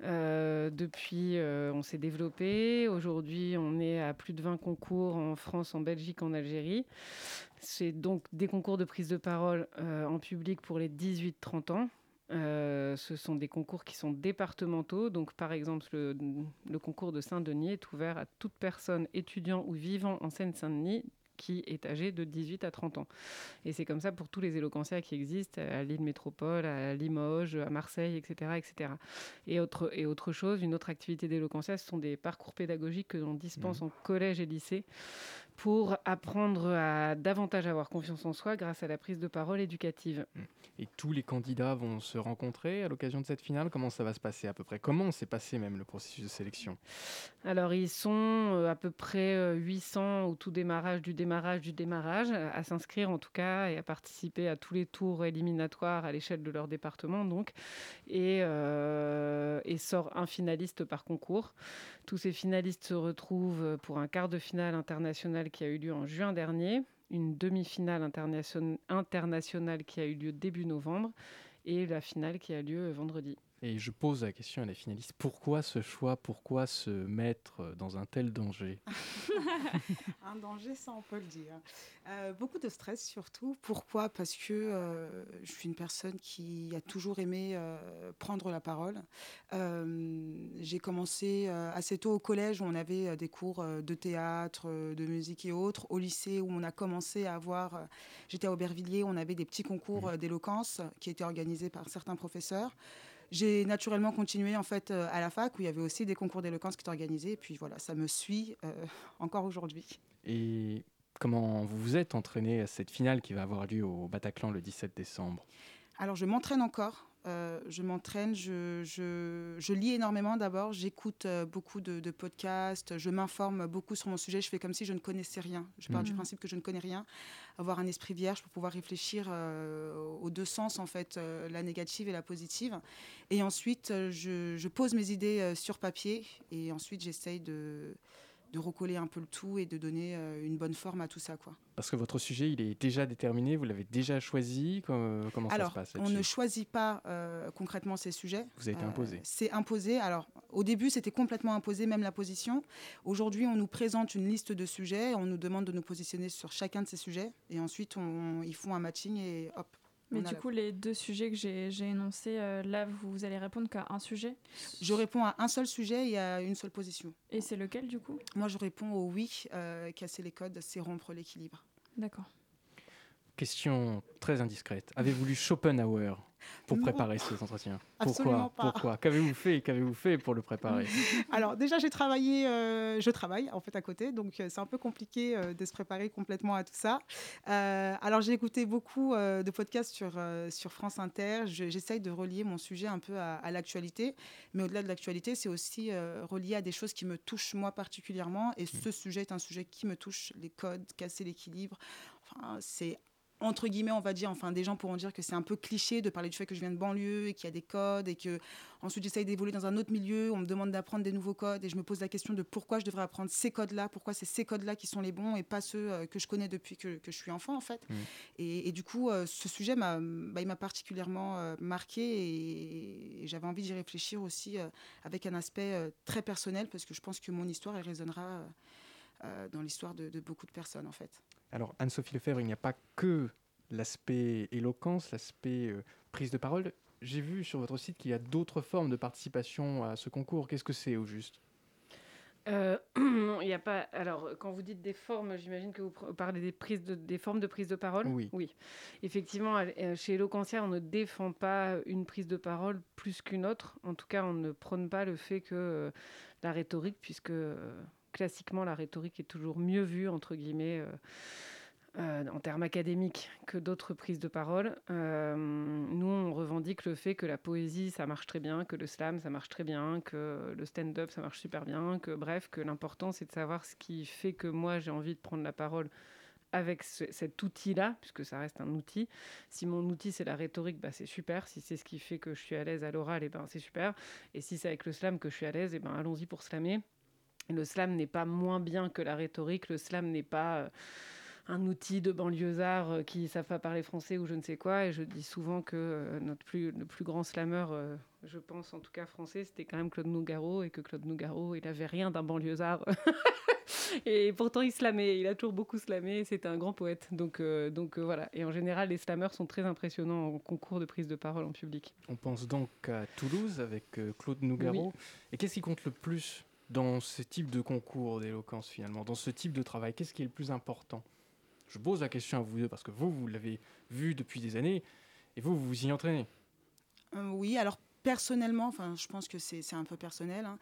Euh, depuis, euh, on s'est développé. Aujourd'hui, on est à plus de 20 concours en France, en Belgique, en Algérie. C'est donc des concours de prise de parole en public pour les 18-30 ans. ce sont des concours qui sont départementaux. Donc, par exemple, le, le concours de Saint-Denis est ouvert à toute personne étudiant ou vivant en Seine-Saint-Denis qui est âgé de 18 à 30 ans. Et c'est comme ça pour tous les éloquentias qui existent à Lille Métropole, à Limoges, à Marseille, etc. etc. Et, autre, et autre chose, une autre activité d'éloquentia, ce sont des parcours pédagogiques que l'on dispense mmh. en collège et lycée pour apprendre à davantage avoir confiance en soi grâce à la prise de parole éducative. Mmh. Et tous les candidats vont se rencontrer à l'occasion de cette finale? Comment ça va se passer à peu près? Comment s'est passé même le processus de sélection? Alors ils sont euh, à peu près 800 euh, au tout démarrage du démarrage du démarrage, à s'inscrire en tout cas et à participer à tous les tours éliminatoires à l'échelle de leur département donc, et, euh, et sort un finaliste par concours. Tous ces finalistes se retrouvent pour un quart de finale international qui a eu lieu en juin dernier, une demi-finale internationale qui a eu lieu début novembre et la finale qui a lieu vendredi. Et je pose la question à la finaliste, pourquoi ce choix? Pourquoi se mettre dans un tel danger? Un danger, ça on peut le dire. Euh, beaucoup de stress surtout. Pourquoi? Parce que euh, je suis une personne qui a toujours aimé euh, prendre la parole. J'ai commencé assez tôt au collège où on avait des cours de théâtre, de musique et autres. Au lycée où on a commencé à avoir, j'étais à Aubervilliers, on avait des petits concours mmh. d'éloquence qui étaient organisés par certains professeurs. J'ai naturellement continué en fait euh, à la fac où il y avait aussi des concours d'éloquence qui étaient organisés. Et puis voilà, ça me suit euh, encore aujourd'hui. Et comment vous vous êtes entraîné à cette finale qui va avoir lieu au Bataclan le 17 décembre? Alors je m'entraîne encore. Euh, je m'entraîne, je, lis énormément d'abord, j'écoute euh, beaucoup de, podcasts, je m'informe beaucoup sur mon sujet, je fais comme si je ne connaissais rien. Je pars du mmh. principe que je ne connais rien, avoir un esprit vierge pour pouvoir réfléchir euh, aux deux sens, en fait, la négative et la positive. Et ensuite, je pose mes idées sur papier et ensuite j'essaye de de recoller un peu le tout et de donner euh, une bonne forme à tout ça. Quoi. Parce que votre sujet, il est déjà déterminé, vous l'avez déjà choisi Comment, ça se passe On ne choisit pas euh, concrètement ces sujets. Vous avez été euh, imposé C'est imposé. Alors, au début, c'était complètement imposé, même la position. Aujourd'hui, on nous présente une liste de sujets, on nous demande de nous positionner sur chacun de ces sujets, et ensuite, on, ils font un matching et hop, Mais du coup, les deux sujets que j'ai j'ai énoncés, euh, là, vous allez répondre qu'à un sujet. Je réponds à un seul sujet et à une seule position. Et c'est lequel, du coup? Moi, je réponds au oui, euh, casser les codes, c'est rompre l'équilibre. D'accord. Question très indiscrète. Avez-vous lu Schopenhauer pour Non. préparer ces entretiens? Absolument Pourquoi pas. Pourquoi? Qu'avez-vous fait? Qu'avez-vous fait pour le préparer? Alors déjà, j'ai travaillé, euh, je travaille en fait à côté, donc euh, c'est un peu compliqué euh, de se préparer complètement à tout ça. Alors j'ai écouté beaucoup de podcasts sur, sur France Inter. Je- J'essaye de relier mon sujet un peu à, à l'actualité, mais au-delà de l'actualité, c'est aussi relié à des choses qui me touchent moi particulièrement. Et ce sujet est un sujet qui me touche, les codes, casser l'équilibre. Enfin, c'est entre guillemets, on va dire, enfin, des gens pourront dire que c'est un peu cliché de parler du fait que je viens de banlieue et qu'il y a des codes et que ensuite j'essaye d'évoluer dans un autre milieu, on me demande d'apprendre des nouveaux codes et je me pose la question de pourquoi je devrais apprendre ces codes-là, pourquoi c'est ces codes-là qui sont les bons et pas ceux euh, que je connais depuis que, que je suis enfant en fait. Mhm. Et, et du coup, euh, ce sujet m'a, bah, il m'a particulièrement euh, marqué et, et j'avais envie d'y réfléchir aussi avec un aspect très personnel parce que je pense que mon histoire elle résonnera dans l'histoire de, de beaucoup de personnes en fait. Alors, Anne-Sophie Lefebvre, il n'y a pas que l'aspect éloquence, l'aspect euh, prise de parole. J'ai vu sur votre site qu'il y a d'autres formes de participation à ce concours. Qu'est-ce que c'est au juste? Euh, Il y a pas. Alors, quand vous dites des formes, j'imagine que vous parlez des prises de, des formes de prise de parole? Oui. Oui. Effectivement, euh, chez Eloquentia, on ne défend pas une prise de parole plus qu'une autre. En tout cas, on ne prône pas le fait que euh, la rhétorique, puisque euh, classiquement la rhétorique est toujours mieux vue entre guillemets. euh, euh, en termes académiques que d'autres prises de parole. Euh, nous, on revendique le fait que la poésie, ça marche très bien, que le slam, ça marche très bien, que le stand-up, ça marche super bien, que bref, que l'important, c'est de savoir ce qui fait que moi, j'ai envie de prendre la parole avec ce- cet outil-là, puisque ça reste un outil. Si mon outil, c'est la rhétorique, bah, c'est super. Si c'est ce qui fait que je suis à l'aise à l'oral, et ben, c'est super. Et si c'est avec le slam que je suis à l'aise, et ben, allons-y pour slammer. Le slam n'est pas moins bien que la rhétorique. Le slam n'est pas... euh, un outil de banlieusards euh, qui ne savent pas parler français ou je ne sais quoi. Et je dis souvent que euh, notre plus, le plus grand slameur, je pense en tout cas français, c'était quand même Claude Nougaro. Et que Claude Nougaro, il n'avait rien d'un banlieusard. et pourtant, il slamait. Il a toujours beaucoup slamé. C'était un grand poète. Donc, euh, donc euh, voilà. Et en général, les slameurs sont très impressionnants en concours de prise de parole en public. On pense donc à Toulouse avec euh, Claude Nougaro. Et qu'est-ce qui compte le plus dans ce type de concours d'éloquence finalement, dans ce type de travail Qu'est-ce qui est le plus important? Je pose la question à vous deux parce que vous, vous l'avez vu depuis des années et vous, vous vous y entraînez. Euh, oui, alors personnellement, enfin, je pense que c'est un peu personnel. hein.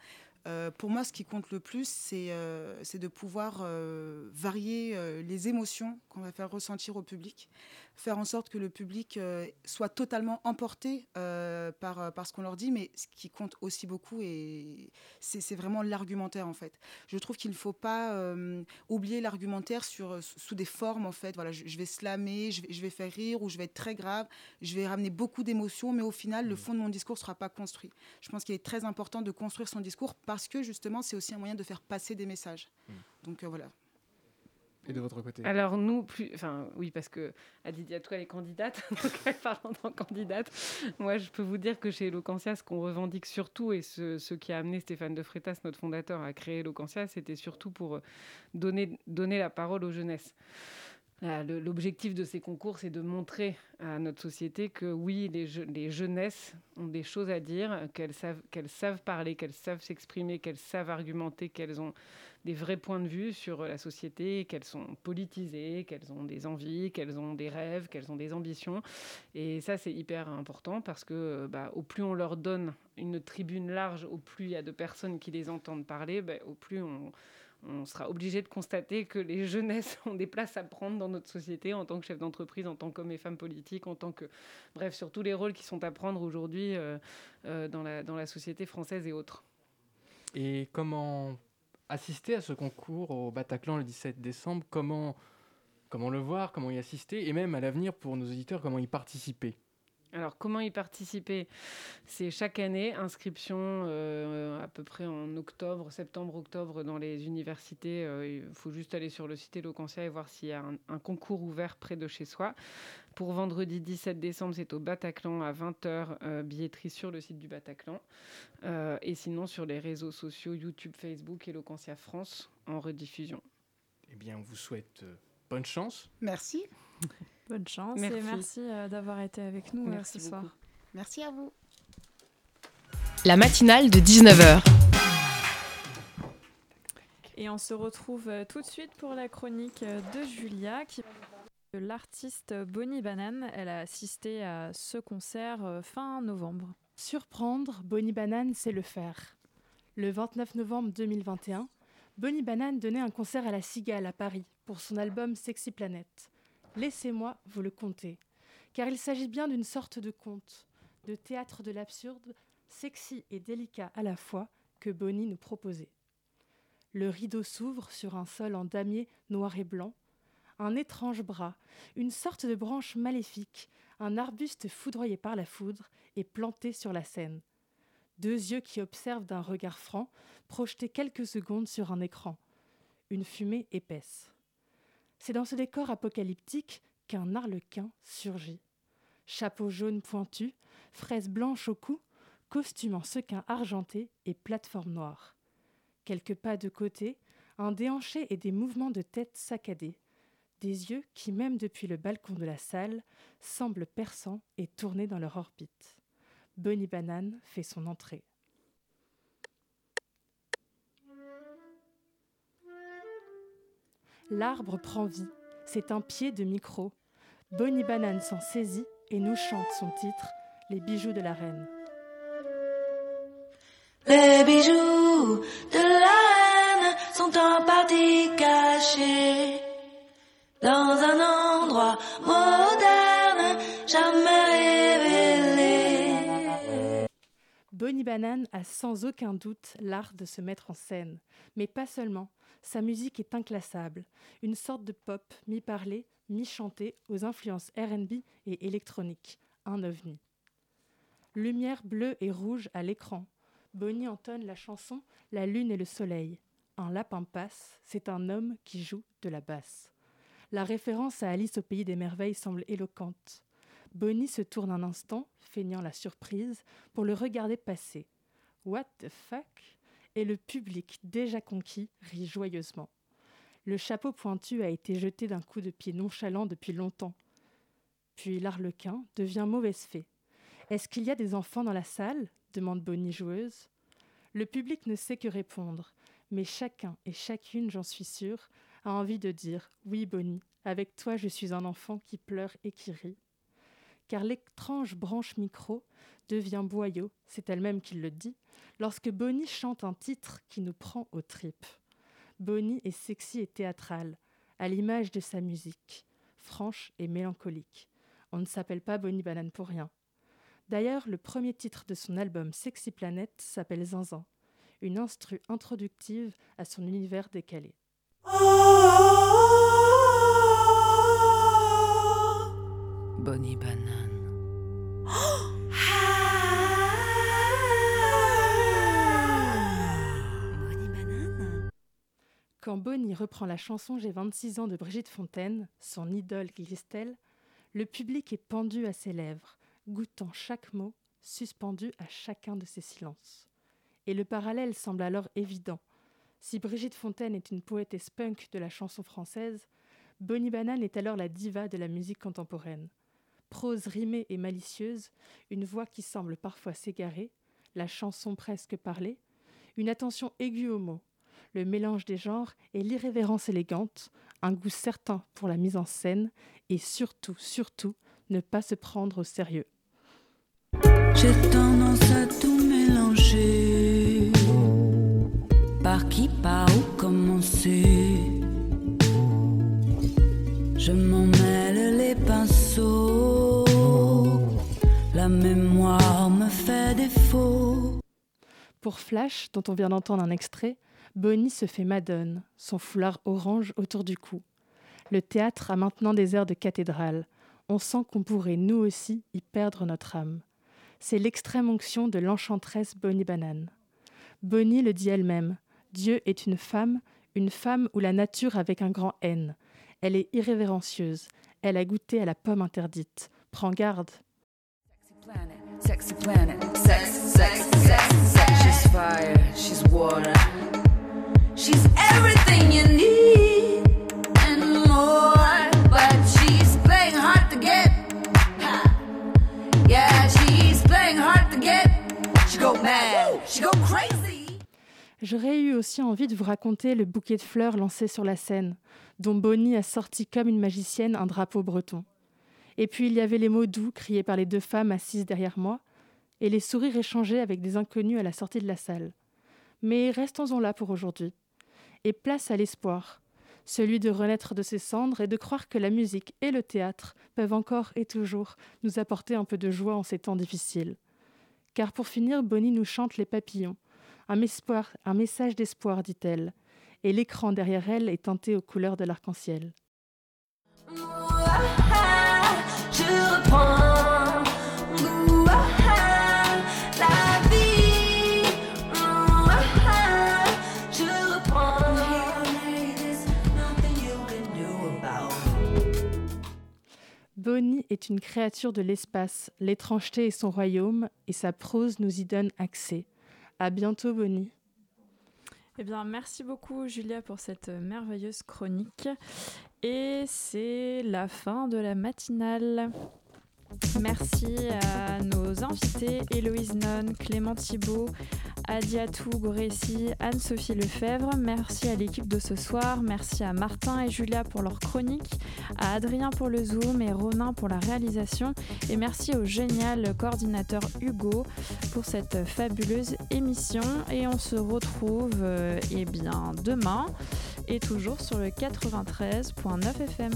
Euh, pour moi, ce qui compte le plus, c'est euh, de pouvoir euh, varier les émotions qu'on va faire ressentir au public, faire en sorte que le public soit totalement emporté par, par ce qu'on leur dit, mais ce qui compte aussi beaucoup, c'est vraiment l'argumentaire en fait. Je trouve qu'il ne faut pas oublier l'argumentaire sous des formes en fait. Voilà, je, je vais slammer, je vais, je vais faire rire ou je vais être très grave, je vais ramener beaucoup d'émotions, mais au final, le fond de mon discours ne sera pas construit. Je pense qu'il est très important de construire son discours parce que justement, c'est aussi un moyen de faire passer des messages. Donc euh, voilà. Et de votre côté Alors nous, plus, enfin oui, parce que Adidia, toi, elle est candidate, donc elle parle en tant que candidate. Moi, je peux vous dire que chez Eloquentia, ce qu'on revendique surtout, et ce, ce qui a amené Stéphane de Freitas, notre fondateur, à créer Eloquentia, c'était surtout pour donner, donner la parole aux jeunesses. L'objectif de ces concours, c'est de montrer à notre société que oui, les, je- les jeunesses ont des choses à dire, qu'elles savent, qu'elles savent parler, qu'elles savent s'exprimer, qu'elles savent argumenter, qu'elles ont des vrais points de vue sur la société, qu'elles sont politisées, qu'elles ont des envies, qu'elles ont des rêves, qu'elles ont des ambitions. Et ça, c'est hyper important parce que bah, au plus on leur donne une tribune large, au plus il y a de personnes qui les entendent parler, bah, au plus on, on sera obligé de constater que les jeunesses ont des places à prendre dans notre société en tant que chef d'entreprise, en tant qu'homme et femme politique, en tant que... Bref, sur tous les rôles qui sont à prendre aujourd'hui euh, euh, dans, la, dans la société française et autres. Et comment assister à ce concours au Bataclan le 17 décembre? Comment, comment le voir? Comment y assister? Et même à l'avenir, pour nos auditeurs, comment y participer? Alors, comment y participer? C'est chaque année, inscription euh, à peu près en octobre, septembre-octobre dans les universités. Euh, il faut juste aller sur le site Eloquentia et voir s'il y a un, un concours ouvert près de chez soi. Pour vendredi 17 décembre, c'est au Bataclan à 20h, euh, billetterie sur le site du Bataclan. Euh, et sinon, sur les réseaux sociaux YouTube, Facebook, Eloquentia France en rediffusion. Eh bien, on vous souhaite bonne chance. Merci. Bonne chance Merci. et merci euh, d'avoir été avec nous euh, Merci ce beaucoup. soir. Merci à vous. La matinale de 19h. Et on se retrouve euh, tout de suite pour la chronique de Julia qui va nous parler de l'artiste Bonnie Banane. Elle a assisté à ce concert fin novembre. Surprendre, Bonnie Banane, c'est le faire. Le 29 novembre 2021, Bonnie Banane donnait un concert à la Cigale à Paris pour son album Sexy Planet. Laissez-moi vous le conter, car il s'agit bien d'une sorte de conte, de théâtre de l'absurde, sexy et délicat à la fois, que Bonnie nous proposait. Le rideau s'ouvre sur un sol en damier noir et blanc, un étrange bras, une sorte de branche maléfique, un arbuste foudroyé par la foudre est planté sur la scène. Deux yeux qui observent d'un regard franc, projetés quelques secondes sur un écran. Une fumée épaisse. C'est dans ce décor apocalyptique qu'un arlequin surgit. Chapeau jaune pointu, fraise blanche au cou, costume en sequin argenté et plateforme noire. Quelques pas de côté, un déhanché et des mouvements de tête saccadés. Des yeux qui, même depuis le balcon de la salle, semblent perçants et tournés dans leur orbite. Bonnie Banane fait son entrée. L'arbre prend vie, c'est un pied de micro. Bonnie Banane s'en saisit et nous chante son titre, Les bijoux de la reine. Les bijoux de la reine sont en partie cachés dans un endroit moderne, jamais Bonnie Banane a sans aucun doute l'art de se mettre en scène. Mais pas seulement. Sa musique est inclassable. Une sorte de pop mi-parlé, mi-chanté aux influences RB et électronique. Un ovni. Lumière bleue et rouge à l'écran. Bonnie entonne la chanson La lune et le soleil. Un lapin passe, c'est un homme qui joue de la basse. La référence à Alice au pays des merveilles semble éloquente. Bonnie se tourne un instant, feignant la surprise, pour le regarder passer. What the fuck? Et le public, déjà conquis, rit joyeusement. Le chapeau pointu a été jeté d'un coup de pied nonchalant depuis longtemps. Puis l'arlequin devient mauvaise fée. Est-ce qu'il y a des enfants dans la salle? demande Bonnie joueuse. Le public ne sait que répondre, mais chacun et chacune, j'en suis sûre, a envie de dire Oui, Bonnie, avec toi je suis un enfant qui pleure et qui rit. Car l'étrange branche micro devient boyau, c'est elle-même qui le dit, lorsque Bonnie chante un titre qui nous prend aux tripes. Bonnie est sexy et théâtrale, à l'image de sa musique, franche et mélancolique. On ne s'appelle pas Bonnie Banane pour rien. D'ailleurs, le premier titre de son album Sexy Planet s'appelle Zinzin, une instru introductive à son univers décalé. Bonnie Banane. Bonnie Banane. Quand Bonnie reprend la chanson J'ai 26 ans de Brigitte Fontaine, son idole glisse-t-elle, le public est pendu à ses lèvres, goûtant chaque mot, suspendu à chacun de ses silences. Et le parallèle semble alors évident. Si Brigitte Fontaine est une poétesse punk de la chanson française, Bonnie Banane est alors la diva de la musique contemporaine. Prose rimée et malicieuse, une voix qui semble parfois s'égarer, la chanson presque parlée, une attention aiguë aux mots, le mélange des genres et l'irrévérence élégante, un goût certain pour la mise en scène et surtout, surtout, ne pas se prendre au sérieux. J'ai tendance à. Par qui, par où commencer Mémoire me fait défaut. Pour Flash, dont on vient d'entendre un extrait, Bonnie se fait madone, son foulard orange autour du cou. Le théâtre a maintenant des airs de cathédrale. On sent qu'on pourrait, nous aussi, y perdre notre âme. C'est l'extrême onction de l'enchanteresse Bonnie Banane. Bonnie le dit elle-même Dieu est une femme, une femme ou la nature avec un grand N. Elle est irrévérencieuse. Elle a goûté à la pomme interdite. Prends garde. J'aurais eu aussi envie de vous raconter le bouquet de fleurs lancé sur la scène, dont Bonnie a sorti comme une magicienne un drapeau breton. Et puis il y avait les mots doux criés par les deux femmes assises derrière moi, et les sourires échangés avec des inconnus à la sortie de la salle. Mais restons-en là pour aujourd'hui. Et place à l'espoir, celui de renaître de ses cendres et de croire que la musique et le théâtre peuvent encore et toujours nous apporter un peu de joie en ces temps difficiles. Car pour finir, Bonnie nous chante les papillons, un, espoir, un message d'espoir, dit-elle, et l'écran derrière elle est teinté aux couleurs de l'arc-en-ciel. Bonnie est une créature de l'espace, l'étrangeté est son royaume, et sa prose nous y donne accès. À bientôt, Bonnie. Eh bien, merci beaucoup Julia pour cette merveilleuse chronique. Et c'est la fin de la matinale. Merci à nos invités Héloïse Non, Clément Thibault, Adiatou Goressi, Anne-Sophie Lefebvre. Merci à l'équipe de ce soir. Merci à Martin et Julia pour leur chronique, à Adrien pour le Zoom et Ronin pour la réalisation. Et merci au génial coordinateur Hugo pour cette fabuleuse émission. Et on se retrouve euh, eh demain et toujours sur le 93.9 FM.